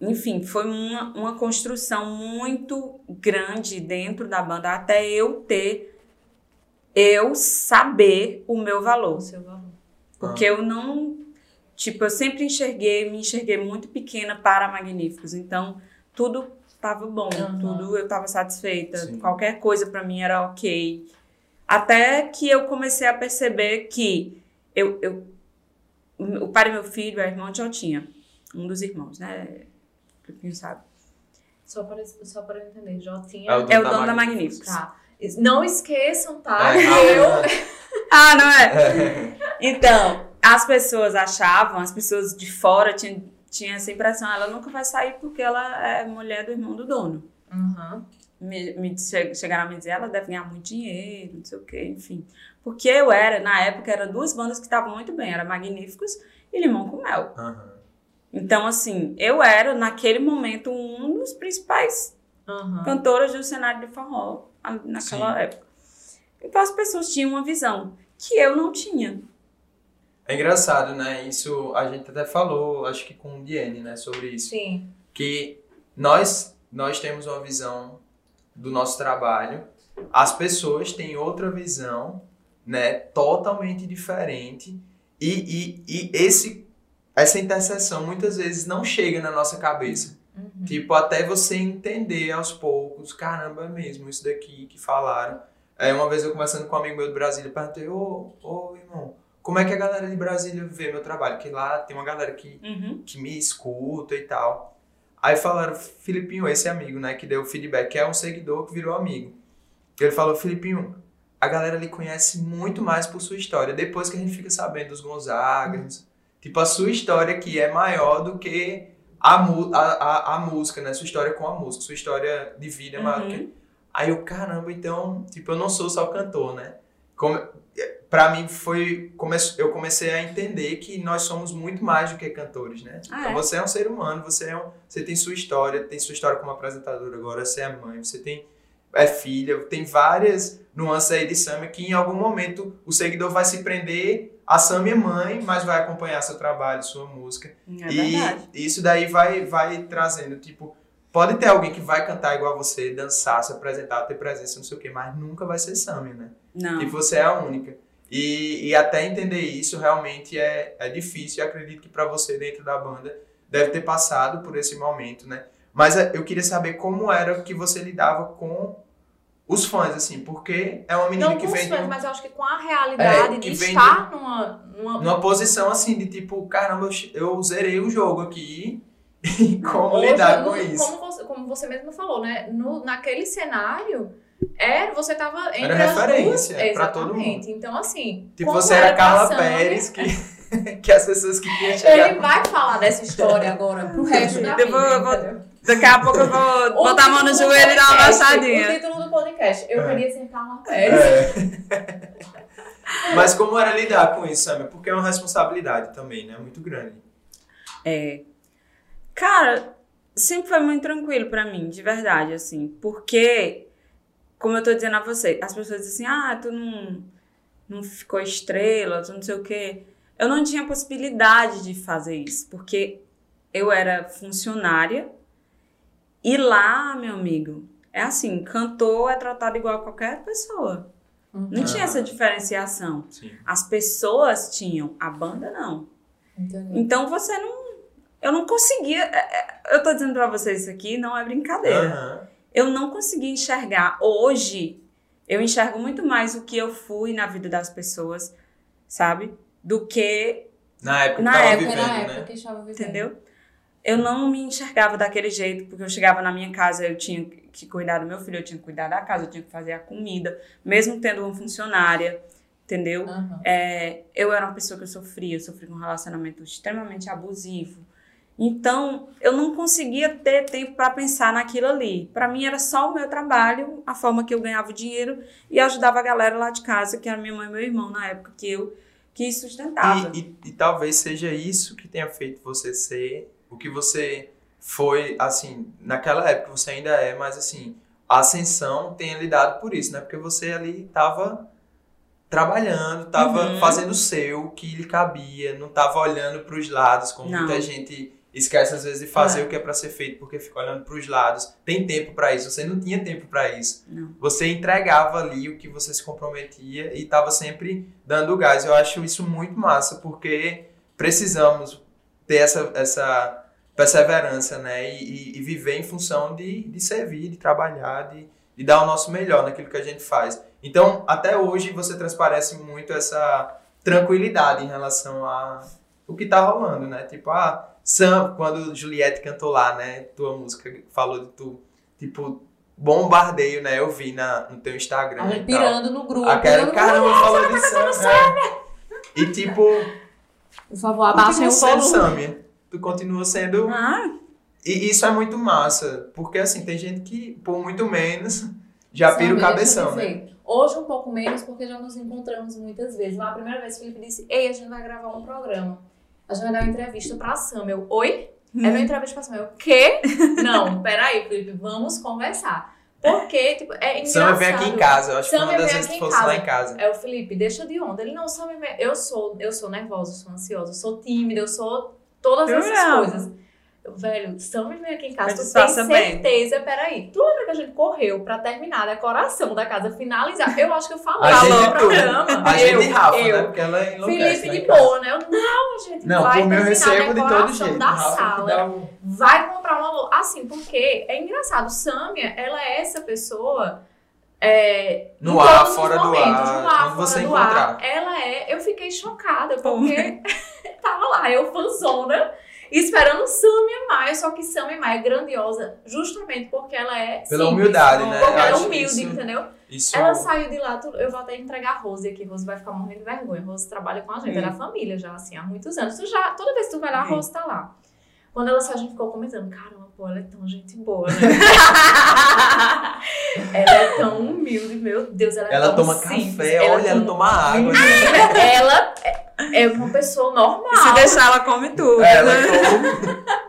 Enfim, foi uma, uma construção muito grande dentro da banda até eu ter, eu saber o meu valor. O seu valor. Porque eu não. Tipo, eu sempre enxerguei, me enxerguei muito pequena para Magníficos. Então, tudo estava bom, Aham. tudo eu estava satisfeita. Sim. Qualquer coisa para mim era ok. Até que eu comecei a perceber que eu, eu, o pai do meu filho é irmão de Jotinha. Um dos irmãos, né? Quem sabe. Só para, só para eu entender, Jotinha. É o É o dono da Magníficos. Tá. Não esqueçam, tá? É, eu. não. [laughs] Ah, não é? É. Então, as pessoas achavam, as pessoas de fora tinham, tinham essa impressão, ela nunca vai sair porque ela é mulher do irmão do dono. Uhum. Me, me che- chegaram a me dizer, ela deve ganhar muito dinheiro, não sei o quê, enfim. Porque eu era, na época, eram duas bandas que estavam muito bem, era Magníficos e Limão com Mel. Aham. Então, assim, eu era, naquele momento, um dos principais Uhum. cantoras do cenário de forró naquela Sim. época. Então as pessoas tinham uma visão que eu não tinha. É engraçado, né? Isso a gente até falou, acho que com o Diene, né, sobre isso. Sim. Que nós, nós temos uma visão do nosso trabalho, as pessoas têm outra visão, né, totalmente diferente. E, e, e esse, essa interseção muitas vezes não chega na nossa cabeça. Uhum. Tipo, até você entender aos poucos, caramba, é mesmo, isso daqui que falaram. Aí uma vez eu conversando com um amigo meu de Brasília, perguntei, ô, ô irmão, como é que a galera de Brasília vê meu trabalho? Que lá tem uma galera que, Uhum. que me escuta e tal. Aí falaram, Filipinho, esse amigo, né, que deu o feedback, que é um seguidor que virou amigo. Ele falou, Filipinho, a galera ali conhece muito mais por sua história. Depois que a gente fica sabendo dos Gonzagas, tipo, a sua história aqui é maior do que a, a, a, música, né? Sua história com a música, sua história de vida é Uhum. Aí eu, caramba, então, tipo, eu não sou só cantor, né? Como, pra mim foi, come, eu comecei a entender que nós somos muito mais do que cantores, né? Ah, Então é? você é um ser humano, você é um, você tem sua história, tem sua história como apresentadora agora, você é mãe, você tem é filha, tem várias nuances aí de Samia que em algum momento o seguidor vai se prender a Samia mãe, mas vai acompanhar seu trabalho, sua música. É e verdade. isso daí vai, vai trazendo, tipo, pode ter alguém que vai cantar igual a você, dançar, se apresentar, ter presença, não sei o quê, mas nunca vai ser Samia, né? Não. E você é a única. E, e até entender isso realmente é, é difícil. Eu acredito que para você dentro da banda deve ter passado por esse momento, né? Mas é, eu queria saber como era que você lidava com os fãs, assim, porque é uma menina Não que com os vem de fãs, um- mas eu acho que com a realidade É, de vem estar numa, numa numa posição assim de tipo, caramba, eu, zerei o jogo aqui [laughs] e como Hoje, lidar no- com isso. Como você, como você mesmo falou, né? No, naquele cenário, era, você tava entre Era as referência duas. pra todo Exatamente. Então, assim. Tipo, você era Carla Pérez, Samia, que, [laughs] que as pessoas que tinham chegado. Ele vai falar dessa história agora pro resto da vida. vou- eu vou-? Daqui a pouco eu vou O botar a mão no joelho e dar uma podcast, O baixadinha. título do podcast. Eu É. queria ser Carla Pérez. É. [laughs] Mas como era lidar com isso, Samia? Porque é uma responsabilidade também, né? Muito grande. É. Cara, sempre foi muito tranquilo pra mim, de verdade, assim. Porque, como eu tô dizendo a você, as pessoas dizem assim, ah, tu não, não ficou estrela, tu não sei o quê. Eu não tinha possibilidade de fazer isso, porque eu era funcionária e lá, meu amigo, é assim, cantor é tratado igual a qualquer pessoa. Não tinha essa diferenciação. Sim. As pessoas tinham, a banda não. Entendi. Então você não. Eu não conseguia. é, é, Eu tô dizendo pra vocês isso aqui, não é brincadeira. Aham. Eu não conseguia enxergar. Hoje, eu enxergo muito mais o que eu fui na vida das pessoas, sabe? Do que. Na época Na que tava época, vivendo, na né? época que estava vivendo. Entendeu? Eu não me enxergava daquele jeito, porque eu chegava na minha casa, eu tinha que cuidar do meu filho, eu tinha que cuidar da casa, eu tinha que fazer a comida, mesmo tendo uma funcionária, entendeu? Aham. É, eu era uma pessoa que eu sofria, eu sofri um relacionamento extremamente abusivo. Então, eu não conseguia ter tempo para pensar naquilo ali. Para mim era só o meu trabalho, a forma que eu ganhava o dinheiro e ajudava a galera lá de casa, que era minha mãe e meu irmão na época que eu que sustentava. E, e, e talvez seja isso que tenha feito você ser o que você foi, assim, naquela época você ainda é, mas assim, a ascensão tenha lidado por isso, né? Porque você ali tava trabalhando, tava Uhum. fazendo o seu, o que lhe cabia, não tava olhando para os lados, como Não. muita gente esquece às vezes de fazer É. o que é para ser feito porque fica olhando para os lados. Tem tempo para isso, você não tinha tempo para isso. Não. Você entregava ali o que você se comprometia e estava sempre dando gás. Eu acho isso muito massa, porque precisamos ter essa, essa perseverança, né? E, e- e viver em função de, de servir, de trabalhar, de, de dar o nosso melhor naquilo que a gente faz. Então, até hoje, você transparece muito essa tranquilidade em relação a o que tá rolando, né? Tipo, ah, Sam, quando Juliette cantou lá, né? Tua música falou de tu, tipo, bombardeio, né? Eu vi na, no teu Instagram. Pirando no grupo. A cara, pirando no caramba, falou de Sam. é. E tipo, Por favor, abaixem o sendo. Samia. Tu continua sendo. Ah, E isso é muito massa. Porque assim, tem gente que, por muito menos, já pira o cabeção, né? Hoje um pouco menos, porque já nos encontramos muitas vezes. Na primeira vez, o Felipe disse, ei, a gente vai gravar um programa. A gente vai dar uma entrevista pra Sam. Eu, oi? Era uma entrevista pra Sam. Eu, quê? [laughs] Não, peraí, Felipe, vamos conversar. Porque, tipo, é engraçado. Samia vem aqui em casa. Eu acho que Samia uma das vezes que em fosse lá casa. em casa. É o Felipe, deixa de onda. Ele não, Samia, eu sou, eu sou nervosa, eu sou ansiosa, eu sou tímida, eu sou todas Eu essas não. coisas. Eu, Velho, Samia vem aqui em casa, Mas tu tem disfarça bem. certeza, peraí. Tu lembra que a gente correu pra terminar a decoração da casa, finalizar? Eu acho que eu falei A no programa. A gente eu, e Rafa, eu. né? Porque ela enlouquece. Felipe de boa, né? Eu, não, a gente Não, vai terminar recebo a de todo decoração jeito. da Rafa sala um- vai comprar uma louça. Assim, porque é engraçado. Samia, ela é essa pessoa. É, No ar, fora do ar, no ar, você fora do encontrar. ar. Ela é. Eu fiquei chocada, porque [laughs] tava lá, eu fanzona, esperando Samia Maia, só que Samia Maia é grandiosa justamente porque ela é. Pela simples, humildade, né? Porque ela é humilde, isso- entendeu? Isso. Ela saiu de lá, eu vou até entregar a Rose aqui. Rose vai ficar morrendo de vergonha. Rose trabalha com a gente, é da família já, assim, há muitos anos. Tu já, toda vez que tu vai lá, a. Rose tá lá. Quando ela saiu, a gente ficou comentando: caramba, pô, ela é tão gente boa, né? [laughs] ela é tão humilde, meu Deus, ela é Ela toma café, Ela olha, ela toma água. Ela é- é uma pessoa normal. E se deixar, ela come tudo. Ela né? come. [laughs]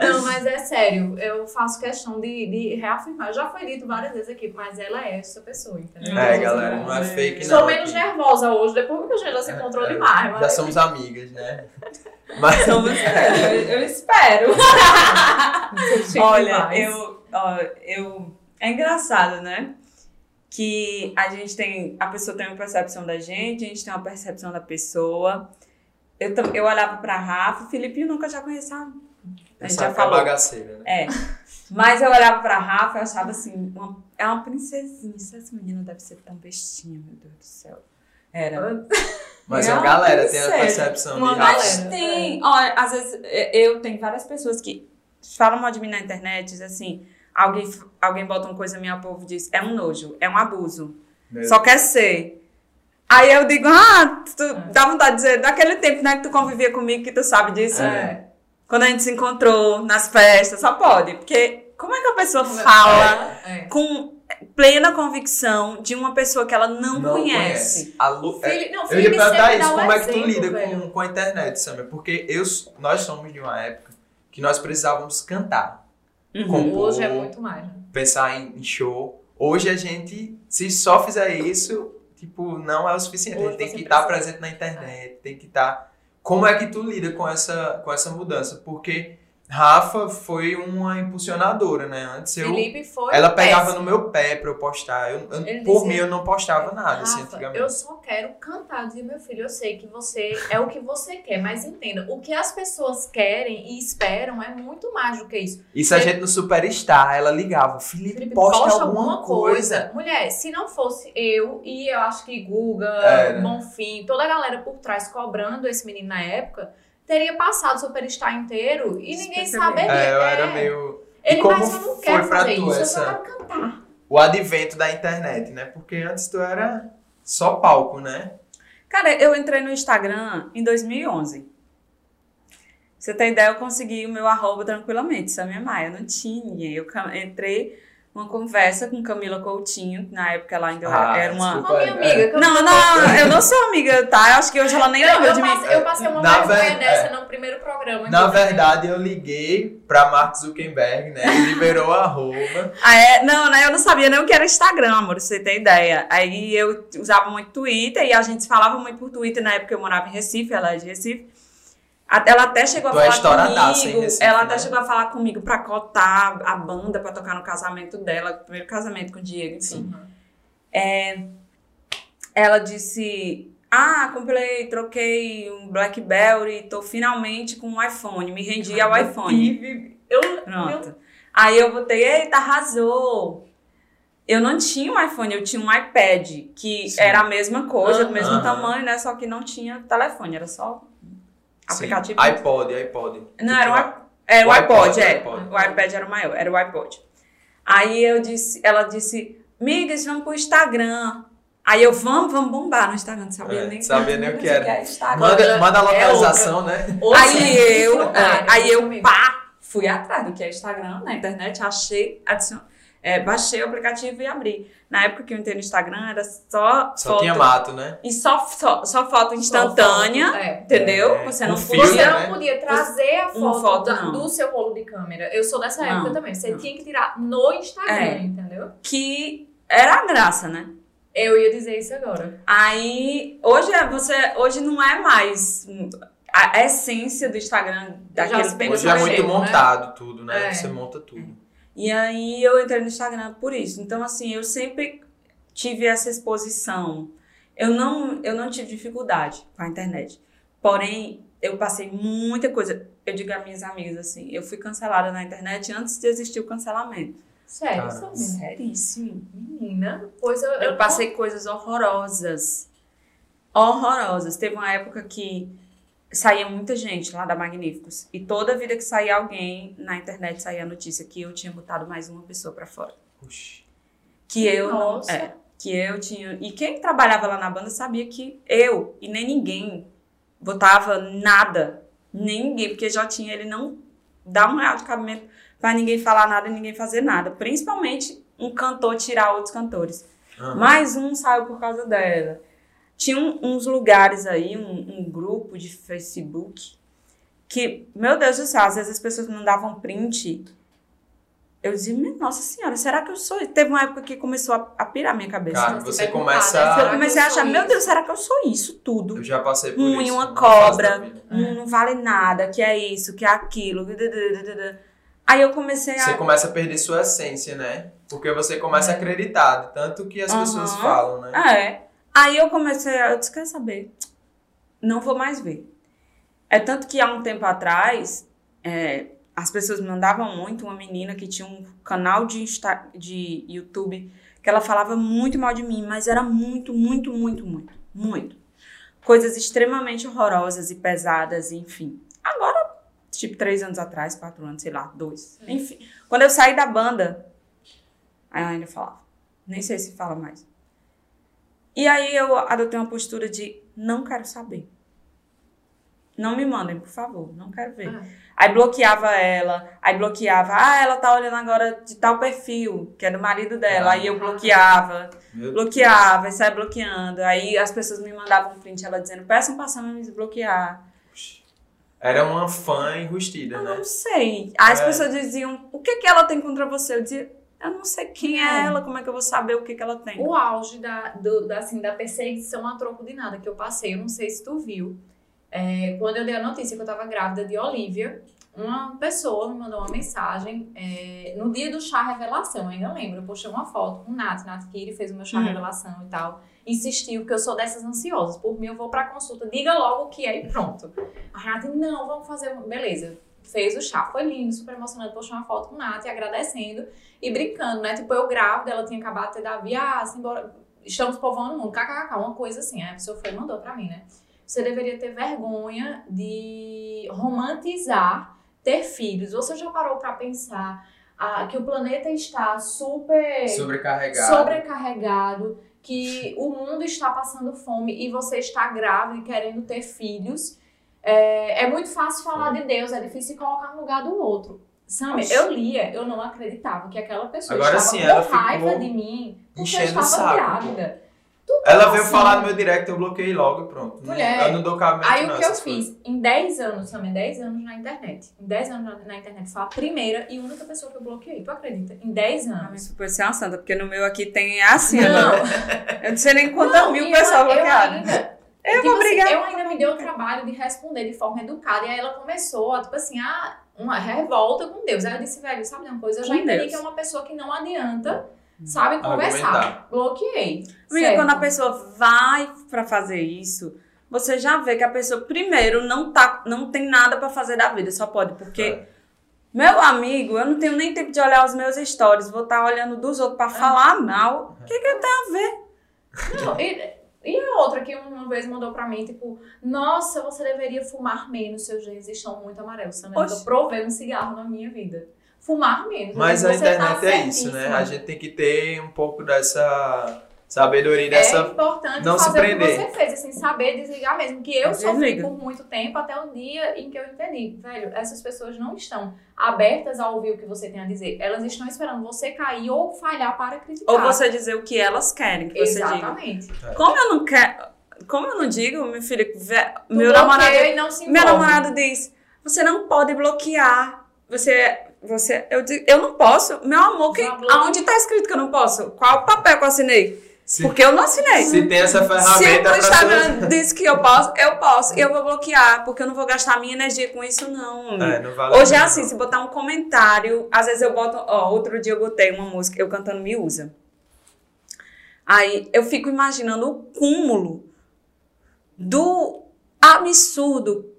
Não, mas é sério, eu faço questão de, de reafirmar. Já foi dito várias vezes aqui, mas ela é essa pessoa, entendeu? É, galera, não é fake, não. menos nervosa hoje, depois que a gente já se encontrou É, demais. Mas... Já somos amigas, né? [laughs] Mas Somos- eu, eu espero. [laughs] Olha, eu, ó, eu. É engraçado, né? Que a gente tem. A pessoa tem uma percepção da gente, a gente tem uma percepção da pessoa. Eu, eu olhava pra Rafa, o Filipinho nunca já conhecia. A gente já é falou. bagaceira, né? É. Mas eu olhava pra Rafa e achava assim, uma- é uma princesinha. Essa menina deve ser tão bestinha, meu Deus do céu. Era. Mas É a galera tem a percepção Uma de galera. raça. Mas tem, olha, às vezes eu tenho várias pessoas que falam mal de mim na internet, diz assim, alguém, alguém bota uma coisa minha, o povo diz, é um nojo, é um abuso, Meu só quer ser. Aí eu digo, ah, tu dá vontade de dizer, daquele tempo, né, que tu convivia comigo, que tu sabe disso. É. Quando a gente se encontrou nas festas, só pode, porque como é que a pessoa fala É. com plena convicção de uma pessoa que ela não, conhece? A Lu- é, Fili- Não, Eu ia Felipe perguntar isso, como é que tu lida velho. com, com a internet, Samia? Porque eu, nós somos de uma época que nós precisávamos cantar, Uhum. compor, Hoje é muito mais. né? pensar em, show. Hoje a gente, se só fizer isso, tipo, não é o suficiente. a Hoje gente tem que estar presente na internet, tem que estar... Como é que tu lida com essa, com essa mudança? Porque Rafa foi uma impulsionadora, né? Antes eu... Felipe foi. Ela pegava péssimo. no meu pé pra eu postar. Eu, eu- por dizia, mim, eu não postava nada, assim, Rafa, antigamente. eu só quero cantar. Dizia, meu filho, eu sei que você é o que você quer, mas entenda, o que as pessoas querem e esperam é muito mais do que isso. Isso a gente no Superstar, ela ligava, Felipe, Felipe, posta, alguma coisa. Mulher, se não fosse eu e eu acho que Guga, É, né? Bonfim, toda a galera por trás cobrando esse menino na época, teria passado o Superstar inteiro e ninguém saberia. É, eu É. era meio... Ele, E como mas eu não foi quero pra fazer tu isso, eu essa- só quero cantar. O advento da internet, né? Porque antes tu era só palco, né? Cara, eu entrei no Instagram em 2011. Pra Você tem ideia, eu consegui o meu arroba tranquilamente, Samia Maia. Eu não tinha. Eu entrei numa conversa com Camila Coutinho, que na época ela ainda Ah, era uma. desculpa. A minha amiga. eu Não, não, eu não sou amiga, tá? Eu acho que hoje ela nem Não, lembra eu, de mim. passei, eu passei uma Na vergonha ver- dessa é. no primeiro programa. Na verdade, eu liguei pra Mark Zuckerberg, né? Ele liberou o arroba. [laughs] Ah, é? Não, né? Eu não sabia nem o que era Instagram, amor, pra você ter ideia. Aí eu usava muito Twitter e a gente falava muito por Twitter na época eu morava em Recife, ela é de Recife. Ela até chegou a Tu é falar comigo. Recife, ela até né? chegou a falar comigo pra cotar a banda pra tocar no casamento dela, primeiro casamento com o Diego, enfim. Uhum. Ela disse: Ah, comprei, troquei um Blackberry, tô finalmente com um iPhone. Me rendi ao iPhone. Eu, Pronto. Aí eu botei, eita, arrasou. Eu não tinha um iPhone, eu tinha um iPad, que Sim. era a mesma coisa, do mesmo tamanho, né? Só que não tinha telefone, era só aplicativo. Sim. iPod, iPod. Não, era i- era o o iPod, iPod, o é. iPod. O iPad era o maior, era o iPod. Aí eu disse, ela disse, migas, vamos pro Instagram. Aí eu, vamos, vamos bombar no Instagram, não sabia É, nem sabia nem o [laughs] que era. é Instagram. Manda, manda a É localização, né? Hoje Aí é eu, é, aí eu, pá, fui atrás do que é Instagram na internet, achei, adicionei. É, baixei o aplicativo e abri. Na época que eu entrei no Instagram, era só, Só foto. tinha mato, né? E só, só, só foto instantânea, Só foto, é. entendeu? É, Você não Você podia. né? não podia trazer a foto, foto, da- do seu rolo de câmera. Eu sou dessa Não, época também. Você não. tinha que tirar no Instagram, É. entendeu? Que era a graça, né? Eu ia dizer isso agora. Aí, hoje é você, hoje não é mais a essência do Instagram daquele Hoje é muito né? montado tudo, né? É. Você monta tudo. E aí eu entrei no Instagram por isso. Então, assim, eu sempre tive essa exposição. Eu não, eu não tive dificuldade com a internet. Porém, eu passei muita coisa. Eu digo às minhas amigas assim, eu fui cancelada na internet antes de existir o cancelamento. Sério, Caramba. sabe? Seríssimo. Menina, pois eu, Eu passei coisas horrorosas. Horrorosas. Teve uma época que saía muita gente lá da Magníficos. E toda vida que saía alguém, na internet saía a notícia que eu tinha botado mais uma pessoa pra fora. Oxi. Que eu não. Nossa. É, que eu tinha. E quem trabalhava lá na banda sabia que eu e nem ninguém botava nada. Nem ninguém, porque já tinha ele não dá um real de cabimento pra ninguém falar nada e ninguém fazer nada. Principalmente um cantor tirar outros cantores. Ah. Mais um saiu por causa dela. Tinha um- uns lugares aí, um, um grupo de Facebook, que, meu Deus do céu, às vezes as pessoas mandavam print. Eu dizia, "Minha nossa senhora, será que eu sou isso? Teve uma época que começou a, a pirar minha cabeça. Cara, Você começa. né? eu comecei a achar, meu? Deus, será que eu sou isso tudo? Eu já passei por Um isso. e uma cobra. Hum, não vale nada, que é isso, que é aquilo. Aí eu comecei a. Você começa a perder sua essência, né? Porque você começa a acreditar, de tanto que as Aham. pessoas falam, né? É. Aí eu comecei a. Eu disse, quer saber? Não vou mais ver. É tanto que há um tempo atrás, é, as pessoas me mandavam muito uma menina que tinha um canal de, Insta, de YouTube que ela falava muito mal de mim, mas era muito, muito, muito, muito, muito. Coisas extremamente horrorosas e pesadas, enfim. Agora, tipo, três anos atrás, quatro anos, sei lá, dois. Enfim. Quando eu saí da banda, aí ela ainda falava. Nem sei se fala mais. E aí eu adotei uma postura de não quero saber. Não me mandem, por favor, não quero ver. Ah. Aí bloqueava ela, aí bloqueava, ah, ela tá olhando agora de tal perfil, que é do marido dela. Ah. Aí eu bloqueava, Meu bloqueava, e saia bloqueando. Aí as pessoas me mandavam um print, ela dizendo, peçam passando a me desbloquear. Deus. Era uma fã enrustida, Eu né? não sei. Aí as É. pessoas diziam, o que que ela tem contra você? Eu dizia, eu não sei quem é ela, como é que eu vou saber o que que ela tem? O auge da, do- da, assim, da perseguição a troco de nada que eu passei, eu não sei se tu viu. É, quando eu dei a notícia que eu tava grávida de Olivia, uma pessoa me mandou uma mensagem é, no dia do chá revelação, eu ainda lembro. Eu postei uma foto com o Nath, Nath Kiri fez o meu chá Hum. revelação e tal. Insistiu que eu sou dessas ansiosas. Por mim, eu vou pra consulta, diga logo o que é e pronto. A Nath, não, vamos fazer. Beleza. Fez o chá, foi lindo, super emocionante. Postei uma foto com o Nath agradecendo e brincando, né? Tipo, eu grávida, ela tinha acabado de ter Davi, ah, simbora, estamos povoando o mundo, kkkk, uma coisa assim. Aí a pessoa foi mandou pra mim, né? Você deveria ter vergonha de romantizar ter filhos. Você já parou pra pensar ah, que o planeta está super Sobrecarregado. sobrecarregado, que o mundo está passando fome e você está grávida e querendo ter filhos. É, é muito fácil falar de Deus, é difícil se colocar no lugar do outro. Sammy, eu lia, eu não acreditava que aquela pessoa Agora estava sim, com raiva de mim porque eu estava saco, grávida. Ela veio assim. falar no meu direct, eu bloqueei logo e pronto. Não- Mulher. Eu não dou cabimento Aí não, o que eu essas coisas. fiz? Em 10 anos, também 10 anos na internet. Em 10 anos na- internet, foi a primeira e única pessoa que eu bloqueei. Tu acredita? Em 10 Ah, anos. mas isso pode ser uma santa, porque no meu aqui tem assim, Não. eu não sei nem quantas mil pessoas bloqueadas. Eu tipo vou assim, brigar. eu ainda me deu o trabalho de responder de forma educada. E aí ela começou, a, tipo assim, a, uma revolta com Deus. Aí eu disse, velho, sabe de uma coisa? Eu já Com entendi Deus. que é uma pessoa que não adianta, sabe, conversar. Argumentar. Bloqueei. Amiga, certo? quando a pessoa vai pra fazer isso, você já vê que a pessoa, primeiro, não, tá, não tem nada pra fazer da vida, só pode. Porque, É. meu amigo, eu não tenho nem tempo de olhar os meus stories, vou estar olhando dos outros pra falar mal. O que, que tem a ver? Não, e, e a outra que uma vez mandou pra mim, tipo, nossa, você deveria fumar menos, seus genes estão muito amarelos. Nunca Oxi. provei um cigarro na minha vida. Fumar menos. Mas eu a tá internet é isso, né? A gente tem que ter um pouco dessa Sabedoria É dessa. importante não se fazer o que prender. você fez, assim, saber desligar mesmo. Que eu sofri Desliga. por muito tempo até o dia em que eu entendi. Velho, essas pessoas não estão abertas a ouvir o que você tem a dizer. Elas estão esperando você cair ou falhar para criticar. Ou você dizer o que elas querem que você diga. Exatamente. Como eu não quero. Como eu não digo, meu filho, meu namorado. e não se Meu namorado diz: você não pode bloquear. Você. Você, eu, digo, eu não posso. Meu amor, que, aonde tá escrito que eu não posso? Qual o papel que eu assinei? Se, Porque eu não assinei. se tem essa Se ferramenta o pra Instagram solucionar- diz que eu posso, eu posso. E eu vou bloquear, porque eu não vou gastar minha energia com isso, não. É, não vale Hoje é assim, não. se botar um comentário, às vezes eu boto, ó, outro dia eu botei uma música, eu cantando Me Usa. Aí eu fico imaginando o cúmulo do absurdo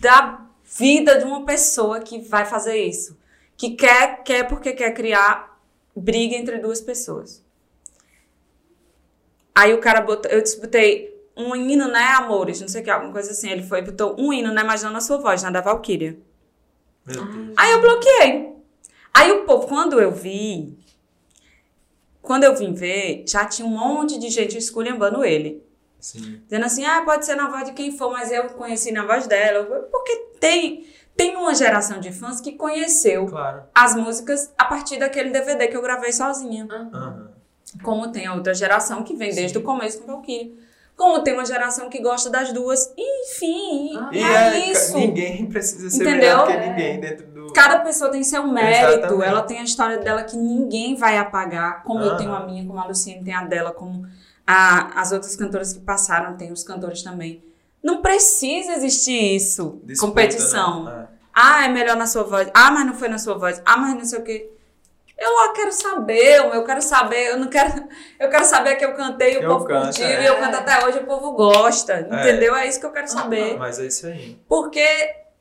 da vida de uma pessoa que vai fazer isso. Que quer, quer porque quer criar briga entre duas pessoas. Aí o cara botou, eu disputei um hino, né, amores, não sei o que, alguma coisa assim. Ele foi, botou um hino, né, imaginando a sua voz, na da Valkyria. Meu Deus. Aí eu bloqueei. Aí o povo, quando eu vi, quando eu vim ver, já tinha um monte de gente esculhambando ele. Sim. Dizendo assim, ah, pode ser na voz de quem for, mas eu conheci na voz dela. Porque tem, tem uma geração de fãs que conheceu Claro. as músicas a partir daquele DVD que eu gravei sozinha. Aham. Como tem a outra geração que vem desde o começo com Valkyrie. Como tem uma geração que gosta das duas. Enfim, Ah. E é, é, isso. ninguém precisa ser Entendeu? melhor que É. ninguém dentro do. Cada pessoa tem seu mérito, Exatamente. ela tem a história dela que ninguém vai apagar, como eu Aham. tenho a minha, como a Luciene tem a dela, como a- as outras cantoras que passaram, tem os cantores também. Não precisa existir isso, disputa, competição. né? Ah, é melhor na sua voz. Ah, mas não foi na sua voz. Ah, mas não sei o quê. Eu lá quero saber, eu quero saber, eu não quero. Eu quero saber que eu cantei, o Eu povo canto, curtiu, é. e eu canto até hoje, o povo gosta. Entendeu? É isso que eu quero saber. É. Mas é isso aí. Porque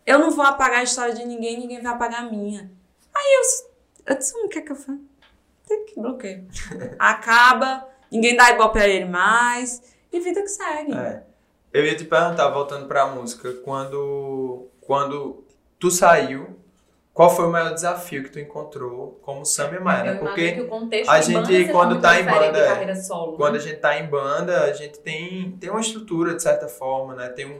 eu não vou apagar a história de ninguém, ninguém vai apagar a minha. Aí eu, eu disse, não quer que eu faça? Tem que bloqueio. [laughs] Acaba, ninguém dá ibope a ele mais, e vida que segue. É. Eu ia te perguntar, voltando pra música, quando, quando tu saiu, qual foi o maior desafio que tu encontrou como Sam e Maia, né? Porque que o contexto a gente, quando muito tá em banda, solo. quando né? a gente tá em banda, a gente tem, tem uma estrutura, de certa forma, né? Tem um,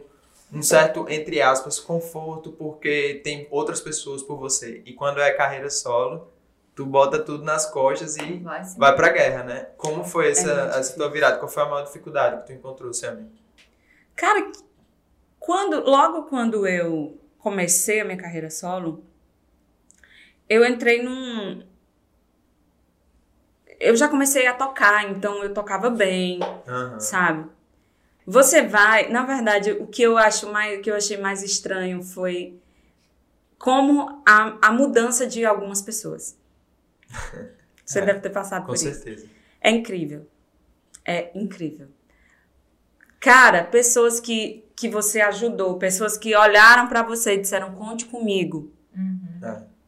um certo, entre aspas, conforto, porque tem outras pessoas por você. E quando é carreira solo, tu bota tudo nas costas e Vai sim. vai pra guerra, né? Como foi essa, É essa tua virada? Qual foi a maior dificuldade que tu encontrou, Sam? Cara, quando, logo quando eu comecei a minha carreira solo, eu entrei num. Eu já comecei a tocar, então eu tocava bem, Aham. sabe? Você vai, na verdade, o que eu acho mais, o que eu achei mais estranho foi como a, a mudança de algumas pessoas. [laughs] Você É, deve ter passado Com por isso. certeza. É incrível. É incrível. Cara, pessoas que, que você ajudou, pessoas que olharam pra você e disseram conte comigo.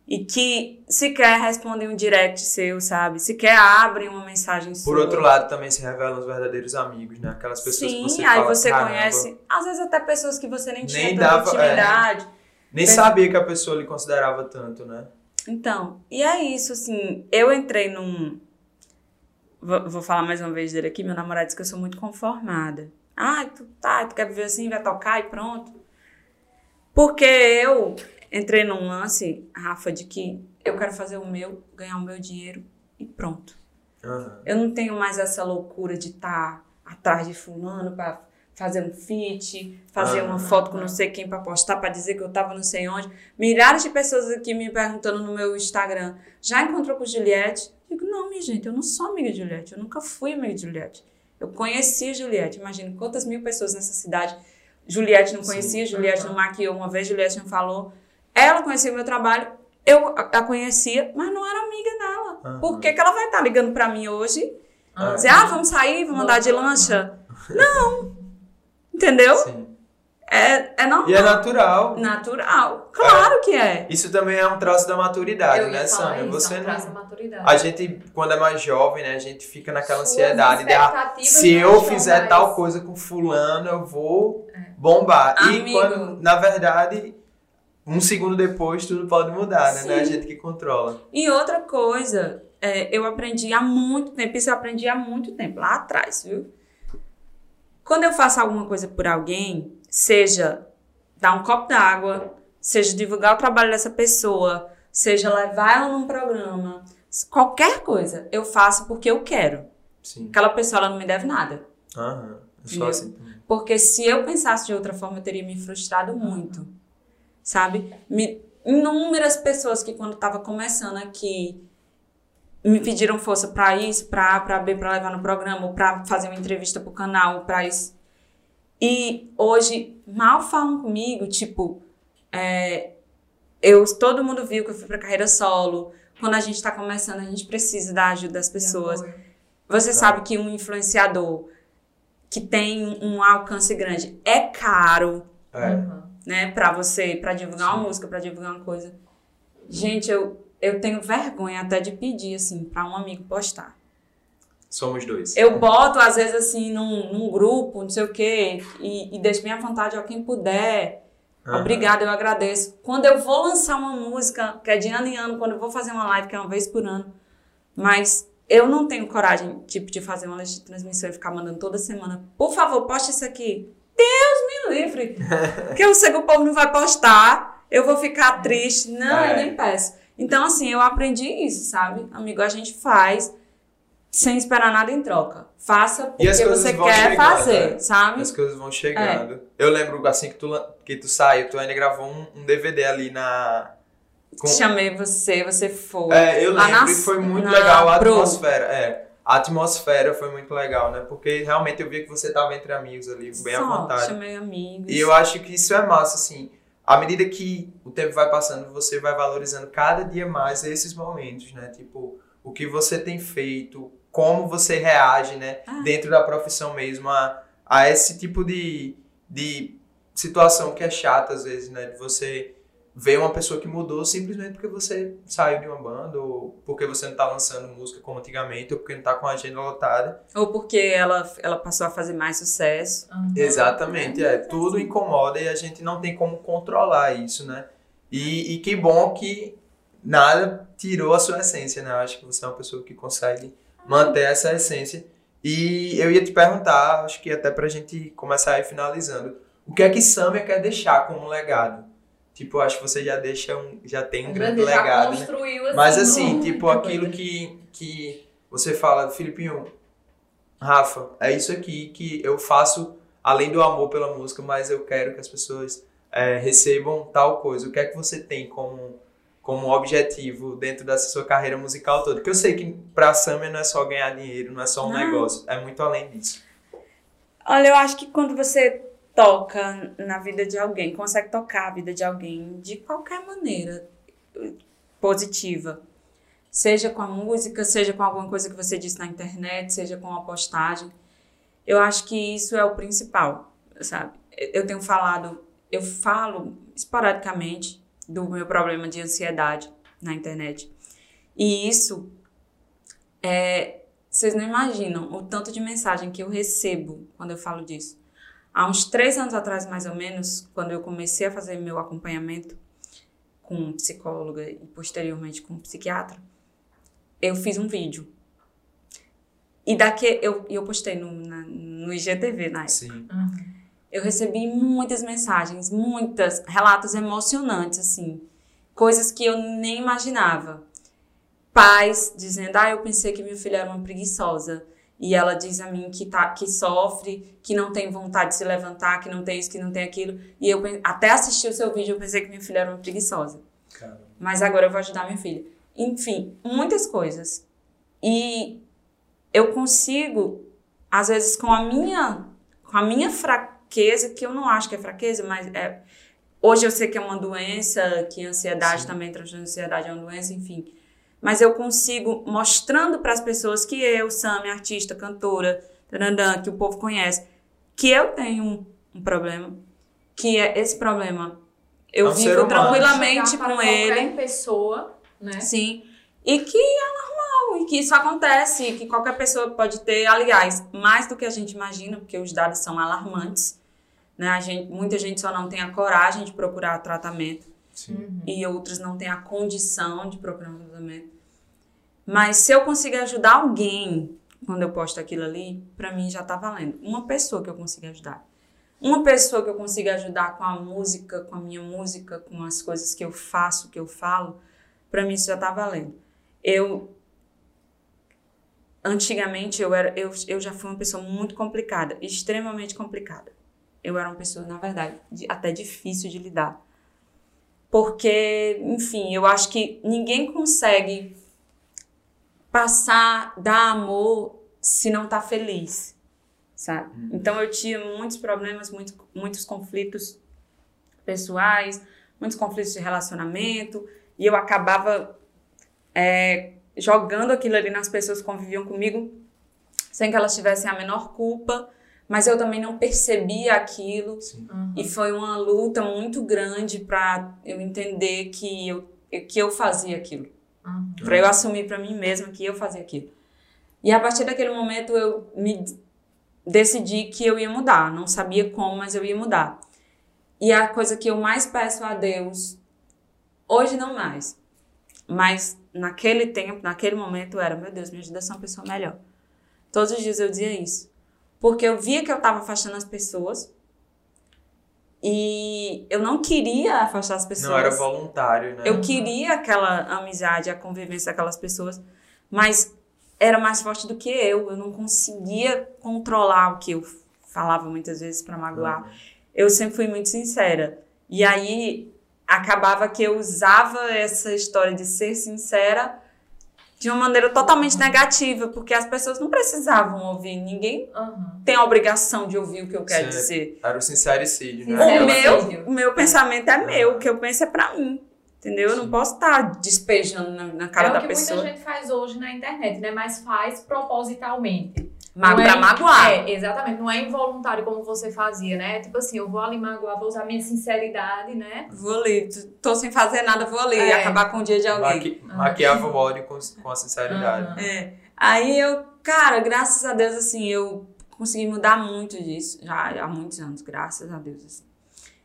É. E que sequer respondem um direct seu, sabe? Sequer abrem uma mensagem sua. Por outro lado, também se revelam os verdadeiros amigos, né? Aquelas pessoas Sim, que você aí fala, você conhece, às vezes até pessoas que você nem tinha Nem tanta dava- é. intimidade. Nem Mas- sabia que a pessoa lhe considerava tanto, né? Então, e é isso, assim, eu entrei num. Vou, vou falar mais uma vez dele aqui, meu namorado disse que eu sou muito conformada. Ah, tu tá, tu quer viver assim, vai tocar e pronto. Porque eu entrei num lance, Rafa, de que eu quero fazer o meu, ganhar o meu dinheiro e pronto. Aham. Eu não tenho mais essa loucura de estar atrás de fulano pra fazer um feat, fazer Ah. uma foto com não sei quem pra postar, pra dizer que eu tava não sei onde. Milhares de pessoas aqui me perguntando no meu Instagram, já encontrou com Juliette? Eu digo, não, minha gente, eu não sou amiga de Juliette, eu nunca fui amiga de Juliette. Eu conheci Juliette, imagina quantas mil pessoas nessa cidade. Juliette não Sim. conhecia, Juliette não maquiou uma vez, Juliette não falou. Ela conhecia o meu trabalho, eu a conhecia, mas não era amiga dela. Aham. Por que, que ela vai estar ligando pra mim hoje? Ah, Dizer, ah, vamos sair, vamos andar de lancha? [laughs] Não. Entendeu? Sim. É, é normal. E é natural. Natural. Claro que é. Isso também é um traço da maturidade, Eu ia né, falar Sânia? isso, Você é um não... traço da maturidade. A gente, quando é mais jovem, né, a gente fica naquela Suas ansiedade de, ah, se não eu fizer mais- tal coisa com fulano, eu vou bombar. E Amigo. quando, na verdade, um segundo depois tudo pode mudar, né? Não é a gente que controla. E outra coisa, é, eu aprendi há muito tempo, isso eu aprendi há muito tempo, lá atrás, viu? Quando eu faço alguma coisa por alguém, seja dar um copo d'água, seja divulgar o trabalho dessa pessoa, seja levar ela num programa, qualquer coisa, eu faço porque eu quero. Sim. Aquela pessoa ela não me deve nada. Aham. É só assim. Porque se eu pensasse de outra forma, eu teria me frustrado muito. Sabe? Me, inúmeras pessoas que quando estava começando aqui me pediram força para isso, para A, para B, para levar no programa, ou para fazer uma entrevista pro canal, para isso. E hoje mal falam comigo, tipo, é, eu, todo mundo viu que eu fui pra carreira solo. Quando a gente tá começando, a gente precisa da ajuda das pessoas. Você Tá. sabe que um influenciador que tem um alcance grande é caro, É. Uhum. Né, Pra você, pra divulgar Sim. uma música, pra divulgar uma coisa. Gente, eu eu tenho vergonha até de pedir assim pra um amigo postar. Somos dois. Eu boto às vezes assim num, num grupo, não sei o quê, e, e deixo minha vontade a quem puder. Aham. Obrigada, eu agradeço. Quando eu vou lançar uma música, que é de ano em ano, quando eu vou fazer uma live, que é uma vez por ano, mas eu não tenho coragem, tipo, de fazer uma lista de transmissão e ficar mandando toda semana, por favor, poste isso aqui. Deus livre! [laughs] que eu sei que o povo não vai postar, eu vou ficar triste. Não, É. eu nem peço. Então, assim, eu aprendi isso, sabe? Amigo, a gente faz sem esperar nada em troca. Faça porque você quer chegando, fazer, né? sabe? As coisas vão chegando. Eu lembro assim que tu, que tu saiu, tu ainda gravou um, um DVD ali na. com- Chamei você, você foi. É, eu lembro na- e foi muito na legal a Pro. atmosfera. É, a atmosfera foi muito legal, né? Porque realmente eu via que você tava entre amigos ali, bem à Só, vontade. chamei amigos. E eu acho que isso é massa, assim. À medida que o tempo vai passando, você vai valorizando cada dia mais esses momentos, né? Tipo, o que você tem feito, como você reage, né? Ah. Dentro da profissão mesmo, a, a esse tipo de, de situação que é chata, às vezes, né? De você ver uma pessoa que mudou simplesmente porque você saiu de uma banda, ou porque você não tá lançando música como antigamente, ou porque não tá com a agenda lotada. Ou porque ela, ela passou a fazer mais sucesso. Uhum. Exatamente, é. Tudo incomoda e a gente não tem como controlar isso, né? E, e que bom que nada tirou a sua essência, né? Eu acho que você é uma pessoa que consegue manter essa essência. E eu ia te perguntar, acho que até pra gente começar aí finalizando, o que é que Samia quer deixar como legado? Tipo, acho que você já deixa um, já tem um grande legado, né? construiu, assim, Mas assim, tipo, coisa. aquilo que, que você fala, Filipinho, Rafa, é isso aqui que eu faço além do amor pela música, mas eu quero que as pessoas é, recebam tal coisa. O que é que você tem como, como objetivo dentro dessa sua carreira musical toda? Porque eu sei que pra Samia não é só ganhar dinheiro, não é só um Não. negócio, é muito além disso. Olha, eu acho que quando você toca na vida de alguém, consegue tocar a vida de alguém de qualquer maneira positiva, seja com a música, seja com alguma coisa que você disse na internet, seja com uma postagem, eu acho que isso é o principal, sabe? Eu tenho falado, eu falo esporadicamente do meu problema de ansiedade na internet. E isso é vocês não imaginam o tanto de mensagem que eu recebo quando eu falo disso. Há uns três anos atrás, mais ou menos, quando eu comecei a fazer meu acompanhamento com psicóloga e posteriormente com psiquiatra, eu fiz um vídeo. E daqui eu, eu postei no, na, no IGTV na época. Sim. Eu recebi muitas mensagens, muitas, relatos emocionantes, assim. Coisas que eu nem imaginava. Pais dizendo, ah, eu pensei que minha filha era uma preguiçosa. E ela diz a mim que, tá, que sofre, que não tem vontade de se levantar, que não tem isso, que não tem aquilo. E eu até assisti o seu vídeo, eu pensei que minha filha era uma preguiçosa. Mas agora eu vou ajudar minha filha. Enfim, muitas coisas. E eu consigo, às vezes, com a minha, com a minha fraqueza, que eu não acho que é fraqueza, mas é. Hoje eu sei que é uma doença, que a ansiedade Sim. também, transtorno de ansiedade é uma doença, enfim. Mas eu consigo, mostrando para as pessoas que eu, Sam, artista, cantora, tarandã, que o povo conhece, que eu tenho um, um problema, que é esse problema. Eu É um vivo tranquilamente com ele. qualquer pessoa, né? Sim. E que é normal, e que isso acontece, e que qualquer pessoa pode ter, aliás, mais do que a gente imagina, porque os dados são alarmantes. Né? A gente, muita gente só não tem a coragem de procurar tratamento Sim. e outros não têm a condição de procurar um tratamento. Mas se eu conseguir ajudar alguém quando eu posto aquilo ali, pra mim já tá valendo. Uma pessoa que eu consiga ajudar. Uma pessoa que eu consiga ajudar com a música, com a minha música, com as coisas que eu faço, que eu falo, pra mim isso já tá valendo. Eu antigamente eu era eu, eu já fui uma pessoa muito complicada, extremamente complicada. Eu era uma pessoa, na verdade, de- até difícil de lidar. Porque, enfim, eu acho que ninguém consegue passar, dar amor se não tá feliz, sabe? Então eu tinha muitos problemas, muitos, muitos conflitos pessoais, muitos conflitos de relacionamento, e eu acabava é, jogando aquilo ali nas pessoas que conviviam comigo, sem que elas tivessem a menor culpa, mas eu também não percebia aquilo. Uhum. E foi uma luta muito grande para eu entender que eu, que eu fazia aquilo. Uhum. Para eu assumir para mim mesma que eu fazia aquilo. E a partir daquele momento eu me decidi que eu ia mudar. Não sabia como, mas eu ia mudar. E a coisa que eu mais peço a Deus, hoje não mais, mas naquele tempo, naquele momento era: meu Deus, me ajuda a ser uma pessoa melhor. Todos os dias eu dizia isso. Porque eu via que eu estava afastando as pessoas. E eu não queria afastar as pessoas. Não era voluntário, né? Eu queria aquela amizade, a convivência daquelas pessoas, mas era mais forte do que eu. Eu não conseguia controlar o que eu falava muitas vezes para magoar. Eu sempre fui muito sincera. E aí acabava que eu usava essa história de ser sincera de uma maneira totalmente negativa, porque as pessoas não precisavam ouvir. Ninguém Uhum. tem a obrigação de ouvir o que eu quero Certo. dizer. Era o sincericídio, né? O meu, o meu pensamento é meu, o que eu penso é pra mim. Entendeu? Eu não posso estar despejando na, na cara é da o que pessoa. muita gente faz hoje na internet, né? Mas faz propositalmente. Ma Não pra é- magoar. É, exatamente. Não é involuntário como você fazia, né? Tipo assim, eu vou ali magoar, vou usar minha sinceridade, né? Vou ali, tô sem fazer nada, vou ali, É. acabar com o dia de alguém. Maqui... Maquiava o ódio com, com a sinceridade. É. Aí eu, cara, graças a Deus, assim, eu consegui mudar muito disso, já há muitos anos, graças a Deus, assim.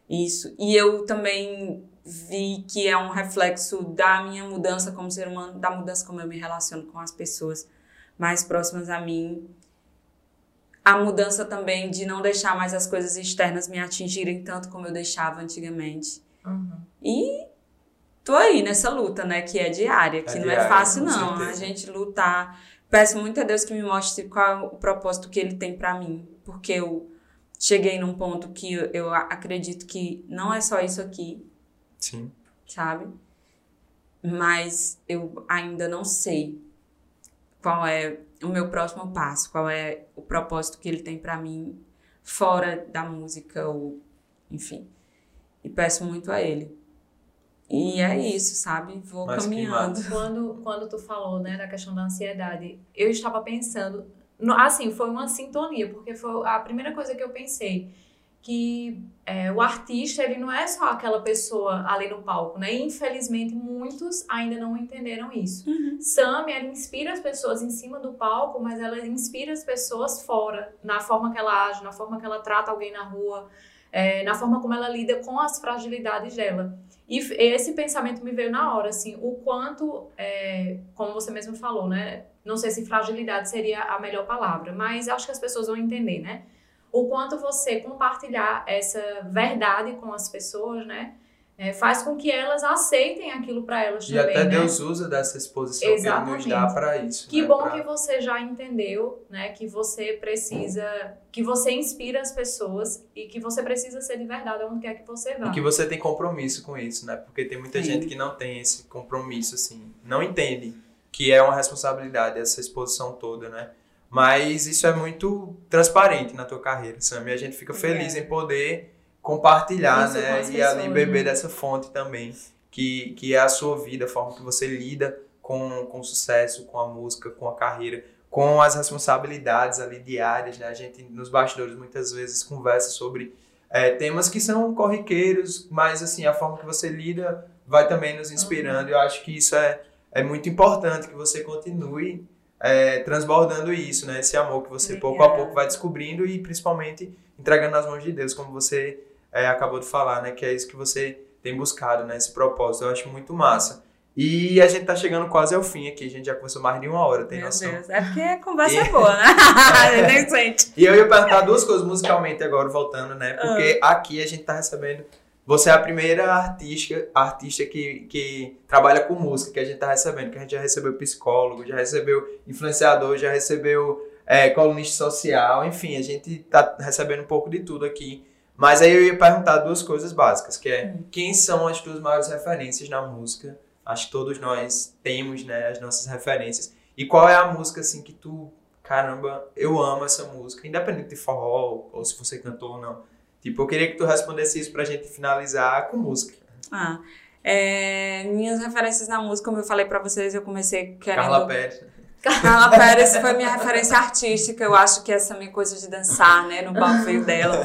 Isso. E eu também vi que é um reflexo da minha mudança como ser humano, da mudança como eu me relaciono com as pessoas mais próximas a mim. A mudança também de não deixar mais as coisas externas me atingirem tanto como eu deixava antigamente. Uhum. E tô aí nessa luta, né? Que é diária, que não é diária, fácil, com não. A certeza. gente lutar. Peço muito a Deus que me mostre qual é o propósito que Ele tem pra mim. Porque eu cheguei num ponto que eu, eu a- acredito que não é só isso aqui, Sim. sabe? Mas eu ainda não sei qual é o meu próximo passo, qual é o propósito que Ele tem pra mim fora da música ou enfim. E peço muito a Ele. E é isso, sabe? Vou Mas caminhando. Quando, quando tu falou, né, da questão da ansiedade, eu estava pensando, no- assim, foi uma sintonia, porque foi a primeira coisa que eu pensei, que é, o artista, ele não é só aquela pessoa ali no palco, né, infelizmente muitos ainda não entenderam isso. Uhum. Sammy, ela inspira as pessoas em cima do palco, mas ela inspira as pessoas fora, na forma que ela age, na forma que ela trata alguém na rua, é, na forma como ela lida com as fragilidades dela. E esse pensamento me veio na hora, assim, o quanto, é, como você mesmo falou, né? Não sei se fragilidade seria a melhor palavra, mas acho que as pessoas vão entender, né? O quanto você compartilhar essa verdade com as pessoas, né? é, faz com que elas aceitem aquilo para elas E também, até né? Deus usa dessa exposição que ele nos Exatamente. dá pra isso. Que né? bom Pra- que você já entendeu, né? Que você precisa, que você inspira as pessoas e que você precisa ser de verdade onde quer que você vá. E que você tem compromisso com isso, né? Porque tem muita Sim. gente que não tem esse compromisso, assim, não entende que é uma responsabilidade essa exposição toda, né? Mas isso é muito transparente na tua carreira, Sam, e a gente fica feliz É. em poder compartilhar, Isso com né? as E ali beber né? dessa fonte também, que, que é a sua vida, a forma que você lida com, com o sucesso, com a música, com a carreira, com as responsabilidades ali diárias, né? A gente nos bastidores muitas vezes conversa sobre é, temas que são corriqueiros, mas assim, a forma que você lida vai também nos inspirando. Eu acho que isso é, é muito importante que você continue é, transbordando isso, né? Esse amor que você pouco a Obrigada. pouco vai descobrindo e principalmente entregando nas mãos de Deus, como você é, acabou de falar, né? Que é isso que você tem buscado, né? Esse propósito. Eu acho muito massa. E a gente tá chegando quase ao fim aqui. A gente já conversou mais de uma hora, tem Meu noção? Deus. É porque a conversa E- é boa, né? [laughs] [laughs] sente. E eu ia perguntar duas coisas musicalmente agora, voltando, né? Porque Ah. aqui a gente tá recebendo. Você é a primeira artista, artista que, que trabalha com música que a gente tá recebendo. Que a gente já recebeu psicólogo, já recebeu influenciador, já recebeu é, colunista social, enfim, a gente tá recebendo um pouco de tudo aqui. Mas aí eu ia perguntar duas coisas básicas, que é quem são as tuas maiores referências na música? Acho que todos nós temos, né, as nossas referências. E qual é a música assim que tu, caramba, eu amo essa música, independente de forró ou se você cantou ou não. Tipo, eu queria que tu respondesse isso pra gente finalizar com música. Ah, é, minhas referências na música, como eu falei pra vocês, eu comecei querendo... Carla Pérez. Carla Pérez foi minha referência artística. Eu acho que essa minha coisa de dançar, né, no palco veio dela.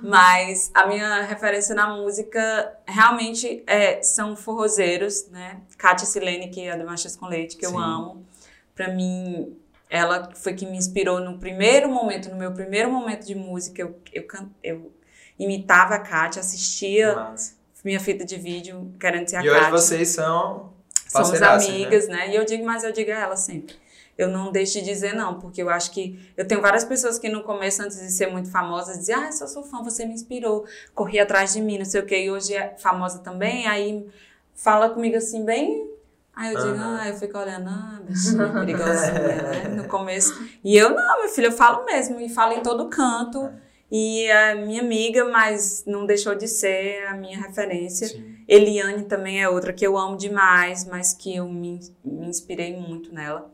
Mas a minha referência na música realmente é, são forrozeiros, né? Kátia Silene, que é do Machas com Leite, que Sim. eu amo. Pra mim, ela foi que me inspirou no primeiro momento, no meu primeiro momento de música. Eu, eu, eu imitava a Kátia, assistia Massa. minha fita de vídeo querendo ser a E hoje Kátia. vocês são Somos parceiraças, amigas, né? E eu digo, mas eu digo a ela sempre. Eu não deixo de dizer não, porque eu acho que eu tenho várias pessoas que no começo, antes de ser muito famosas, diziam, ah, eu só sou fã, você me inspirou, corri atrás de mim, não sei o quê, e hoje é famosa também, aí fala comigo assim, bem. Aí eu digo, Aham. ah, eu fico olhando, ah, bichinha perigosinha, né? No começo. E eu, não, meu filho, eu falo mesmo, e falo em todo canto. E a minha amiga, mas não deixou de ser a minha referência. Sim. Eliane também é outra que eu amo demais, mas que eu me, me inspirei muito nela.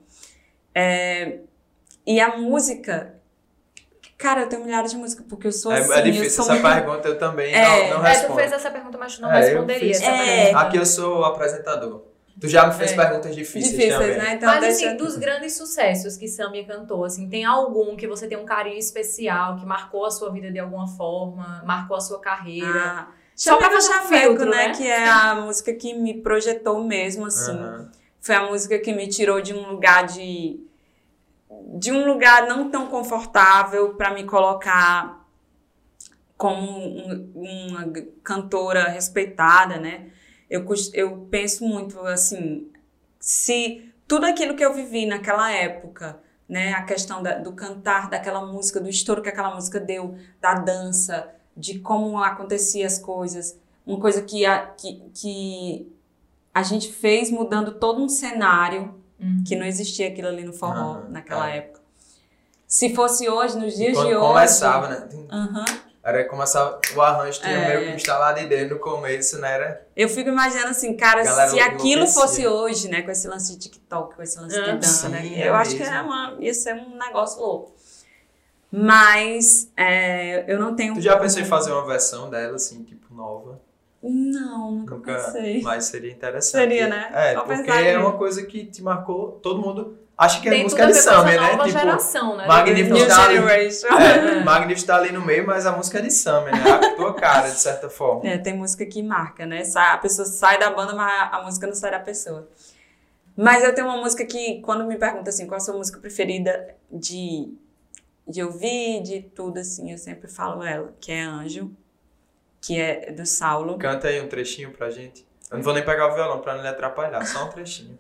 É, e a música. Cara, eu tenho milhares de músicas, porque eu sou É, assim. é eu difícil sou essa muito- pergunta, eu também É. não, não É, tu respondo. fez essa pergunta, mas tu não É, eu responderia fiz. essa É. pergunta. Aqui eu sou o apresentador. Tu já me fez É. perguntas difíceis, difíceis, também. né? Então, Mas deixa... assim, dos grandes sucessos que Samia cantou, assim, tem algum que você tem um carinho especial, que marcou a sua vida de alguma forma, marcou a sua carreira? Ah, Só pra Chaveco, filtro, né? né? Que é a música que me projetou mesmo, assim. Aham. Foi a música que me tirou de um lugar de de um lugar não tão confortável para me colocar como um- uma cantora respeitada, né? Eu, eu penso muito assim, se tudo aquilo que eu vivi naquela época, né, a questão da- do cantar daquela música, do estouro que aquela música deu, da dança, de como acontecia as coisas, uma coisa que a, que, que a gente fez mudando todo um cenário Uhum. que não existia aquilo ali no forró Aham, naquela é. época. Se fosse hoje, nos dias Quando de hoje. começava, né? Aham. Era começava o arranjo tinha É. meio que instalado em dentro no começo, né? Era Eu fico imaginando assim, cara, Galera se aquilo fosse hoje, né, com esse lance de TikTok, com esse lance de Ah, dança, sim, né? é Eu acho que é uma, ia ser um negócio louco. Mas é, eu não tenho. Tu já pensou em fazer uma versão dela, assim, tipo, nova? Não, nunca, Nunca. pensei. Mas seria interessante. Seria, né? É, Só porque é uma coisa que te marcou, todo mundo. Acha que é música de Summer, né? nova Tipo, geração, né? Magnífico New está ali. Generation. É, Magnífico tá ali no meio, mas a música é de Summer, né? A tua cara, de certa forma. É, tem música que marca, né? A pessoa sai da banda, mas a música não sai da pessoa. Mas eu tenho uma música que, quando me perguntam assim, qual a sua música preferida de, de ouvir, de tudo, assim, eu sempre falo ela, que é Anjo, que é do Saulo. Canta aí um trechinho pra gente. Eu não vou nem pegar o violão pra não lhe atrapalhar, só um trechinho.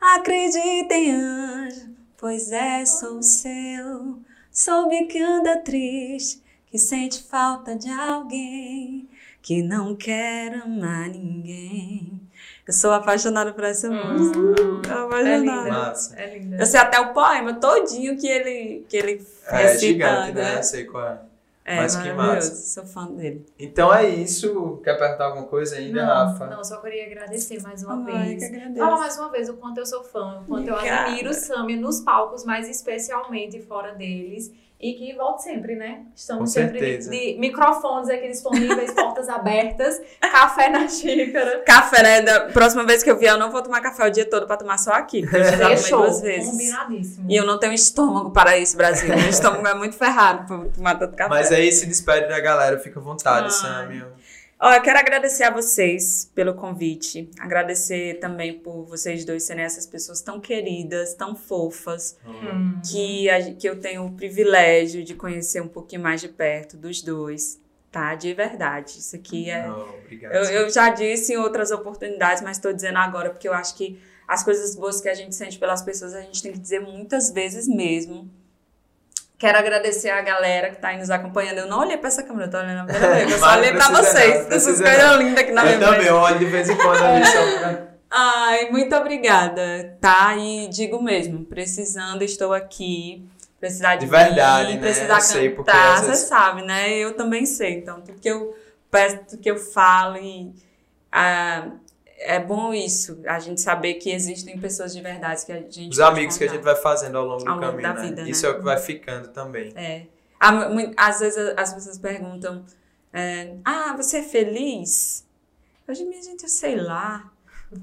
Acredita em anjo, pois é, sou seu. Soube que anda triste, que sente falta de alguém, que não quer amar ninguém. Eu sou apaixonada por essa música. Hum, Tô é apaixonada. linda. Massa. É linda. Eu sei até o poema todinho que ele, que ele É gigante, recitando, né? né? Eu sei qual é. É, Mas que massa. Sou fã dele. Então é isso. Quer perguntar alguma coisa ainda, não, Rafa? não, só queria agradecer mais uma Ai, vez. Fala mais uma vez o quanto eu sou fã, o quanto eu Obrigada. admiro o Samia nos palcos, mas especialmente fora deles. E que volte sempre, né? Estamos Com sempre de, certeza. de microfones aqui disponíveis, portas abertas, café na xícara. Café, né? Da próxima vez que eu vier, eu não vou tomar café o dia todo pra tomar só aqui. Porque eu já tomei Fechou. duas vezes. Combinadíssimo. E eu não tenho estômago para isso, Brasil. Meu estômago é muito ferrado pra tomar tanto café. Mas aí se despede da galera, fica à vontade, Ai. Sammy. Ó, eu quero agradecer a vocês pelo convite. Agradecer também por vocês dois serem essas pessoas tão queridas, tão fofas, Hum. que, a- que eu tenho o privilégio de conhecer um pouquinho mais de perto dos dois. tá? De verdade. Isso aqui é. Não, obrigado. Eu, eu já disse em outras oportunidades, mas estou dizendo agora porque eu acho que as coisas boas que a gente sente pelas pessoas a gente tem que dizer muitas vezes mesmo. Quero agradecer a galera que está aí nos acompanhando. Eu não olhei para essa câmera, eu tô olhando pra. [laughs] Eu só olhei para vocês. não, Essas coisas lindas aqui na minha Eu também olho de vez em quando ali só [laughs] pra... Ai, muito obrigada, tá? E digo mesmo, precisando, estou aqui. Precisar de, De verdade, mim, né? precisar Eu sei, porque cantar, às você vezes- sabe, né? Eu também sei. Então, tudo que eu peço, tudo que eu falo e ah, é bom isso, a gente saber que existem pessoas de verdade que a gente Os amigos que a gente vai fazendo ao longo do Ao longo caminho, da né? vida, Isso né? é o que vai ficando também. É. Às vezes as pessoas perguntam: é, Ah, você é feliz? Hoje, minha gente, eu sei lá.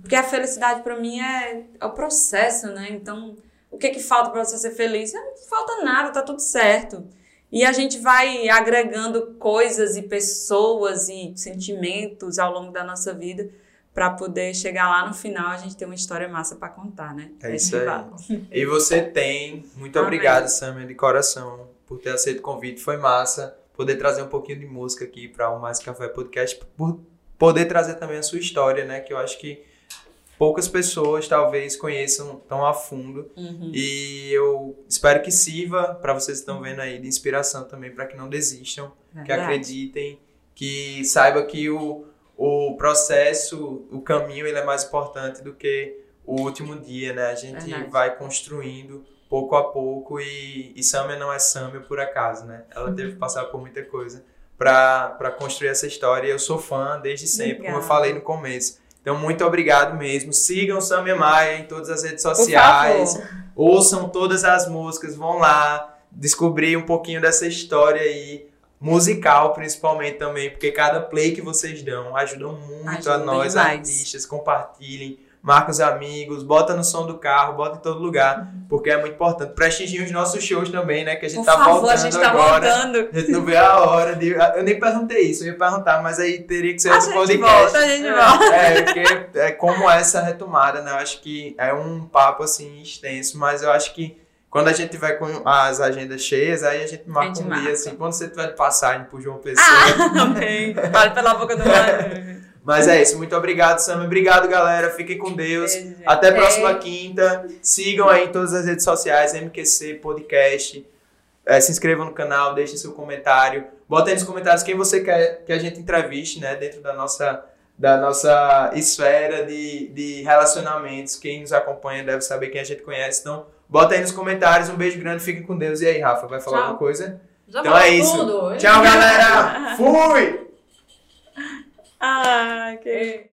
Porque a felicidade pra mim é, é o processo, né? Então, o que que falta pra você ser feliz? Não falta nada, tá tudo certo. E a gente vai agregando coisas e pessoas e sentimentos ao longo da nossa vida pra poder chegar lá no final a gente ter uma história massa pra contar, né? É isso que aí. E você tem. Muito Amém. obrigado, Samia, de coração, por ter aceito o convite. Foi massa poder trazer um pouquinho de música aqui para o Mais Café Podcast, por poder trazer também a sua história, né? Que eu acho que poucas pessoas talvez conheçam tão a fundo. Uhum. E eu espero que sirva para vocês que estão vendo aí de inspiração também, para que não desistam, que acreditem, que saiba que o, o processo, o caminho, ele é mais importante do que o último dia, né? A gente Verdade. vai construindo pouco a pouco e, e Samia não é Samia por acaso, né? Ela teve que passar por muita coisa para construir essa história e eu sou fã desde sempre, como eu Obrigada. falei no começo. Então, muito obrigado mesmo. Sigam Samia Maia em todas as redes sociais. Ouçam todas as músicas, vão lá descobrir um pouquinho dessa história aí, musical principalmente também, porque cada play que vocês dão ajuda muito a Ajuda nós demais. artistas, compartilhem, marquem os amigos, bota no som do carro, bota em todo lugar, porque é muito importante. Prestigiem os nossos shows também, né, que a gente Por tá favor, voltando a gente tá agora. voltando. A gente não vê a hora de. Eu nem perguntei isso, eu ia perguntar, mas aí teria que ser A outro podcast. volta, a gente volta. É, porque é como essa retomada, né? Eu acho que é um papo assim extenso, mas eu acho que quando a gente tiver com as agendas cheias, aí a gente marca gente um marca. dia assim, quando você tiver de passagem por João Pessoa. [laughs] Ah, amém. Fale pela boca do mar. Mas é isso, muito obrigado, Sam. Obrigado, galera. Fiquem com Deus. Beijo. Até a próxima quinta. Sigam aí em todas as redes sociais, MQC Podcast. É, se inscrevam no canal, deixem seu comentário. Bota aí nos comentários quem você quer que a gente entreviste, né? Dentro da nossa, da nossa esfera de, de relacionamentos. Quem nos acompanha deve saber quem a gente conhece. Então, bota aí nos comentários. Um beijo grande, fiquem com Deus. E aí, Rafa, vai falar Tchau. alguma coisa? Já Então é isso. tudo. Tchau, galera! [laughs] Fui! Ah, que...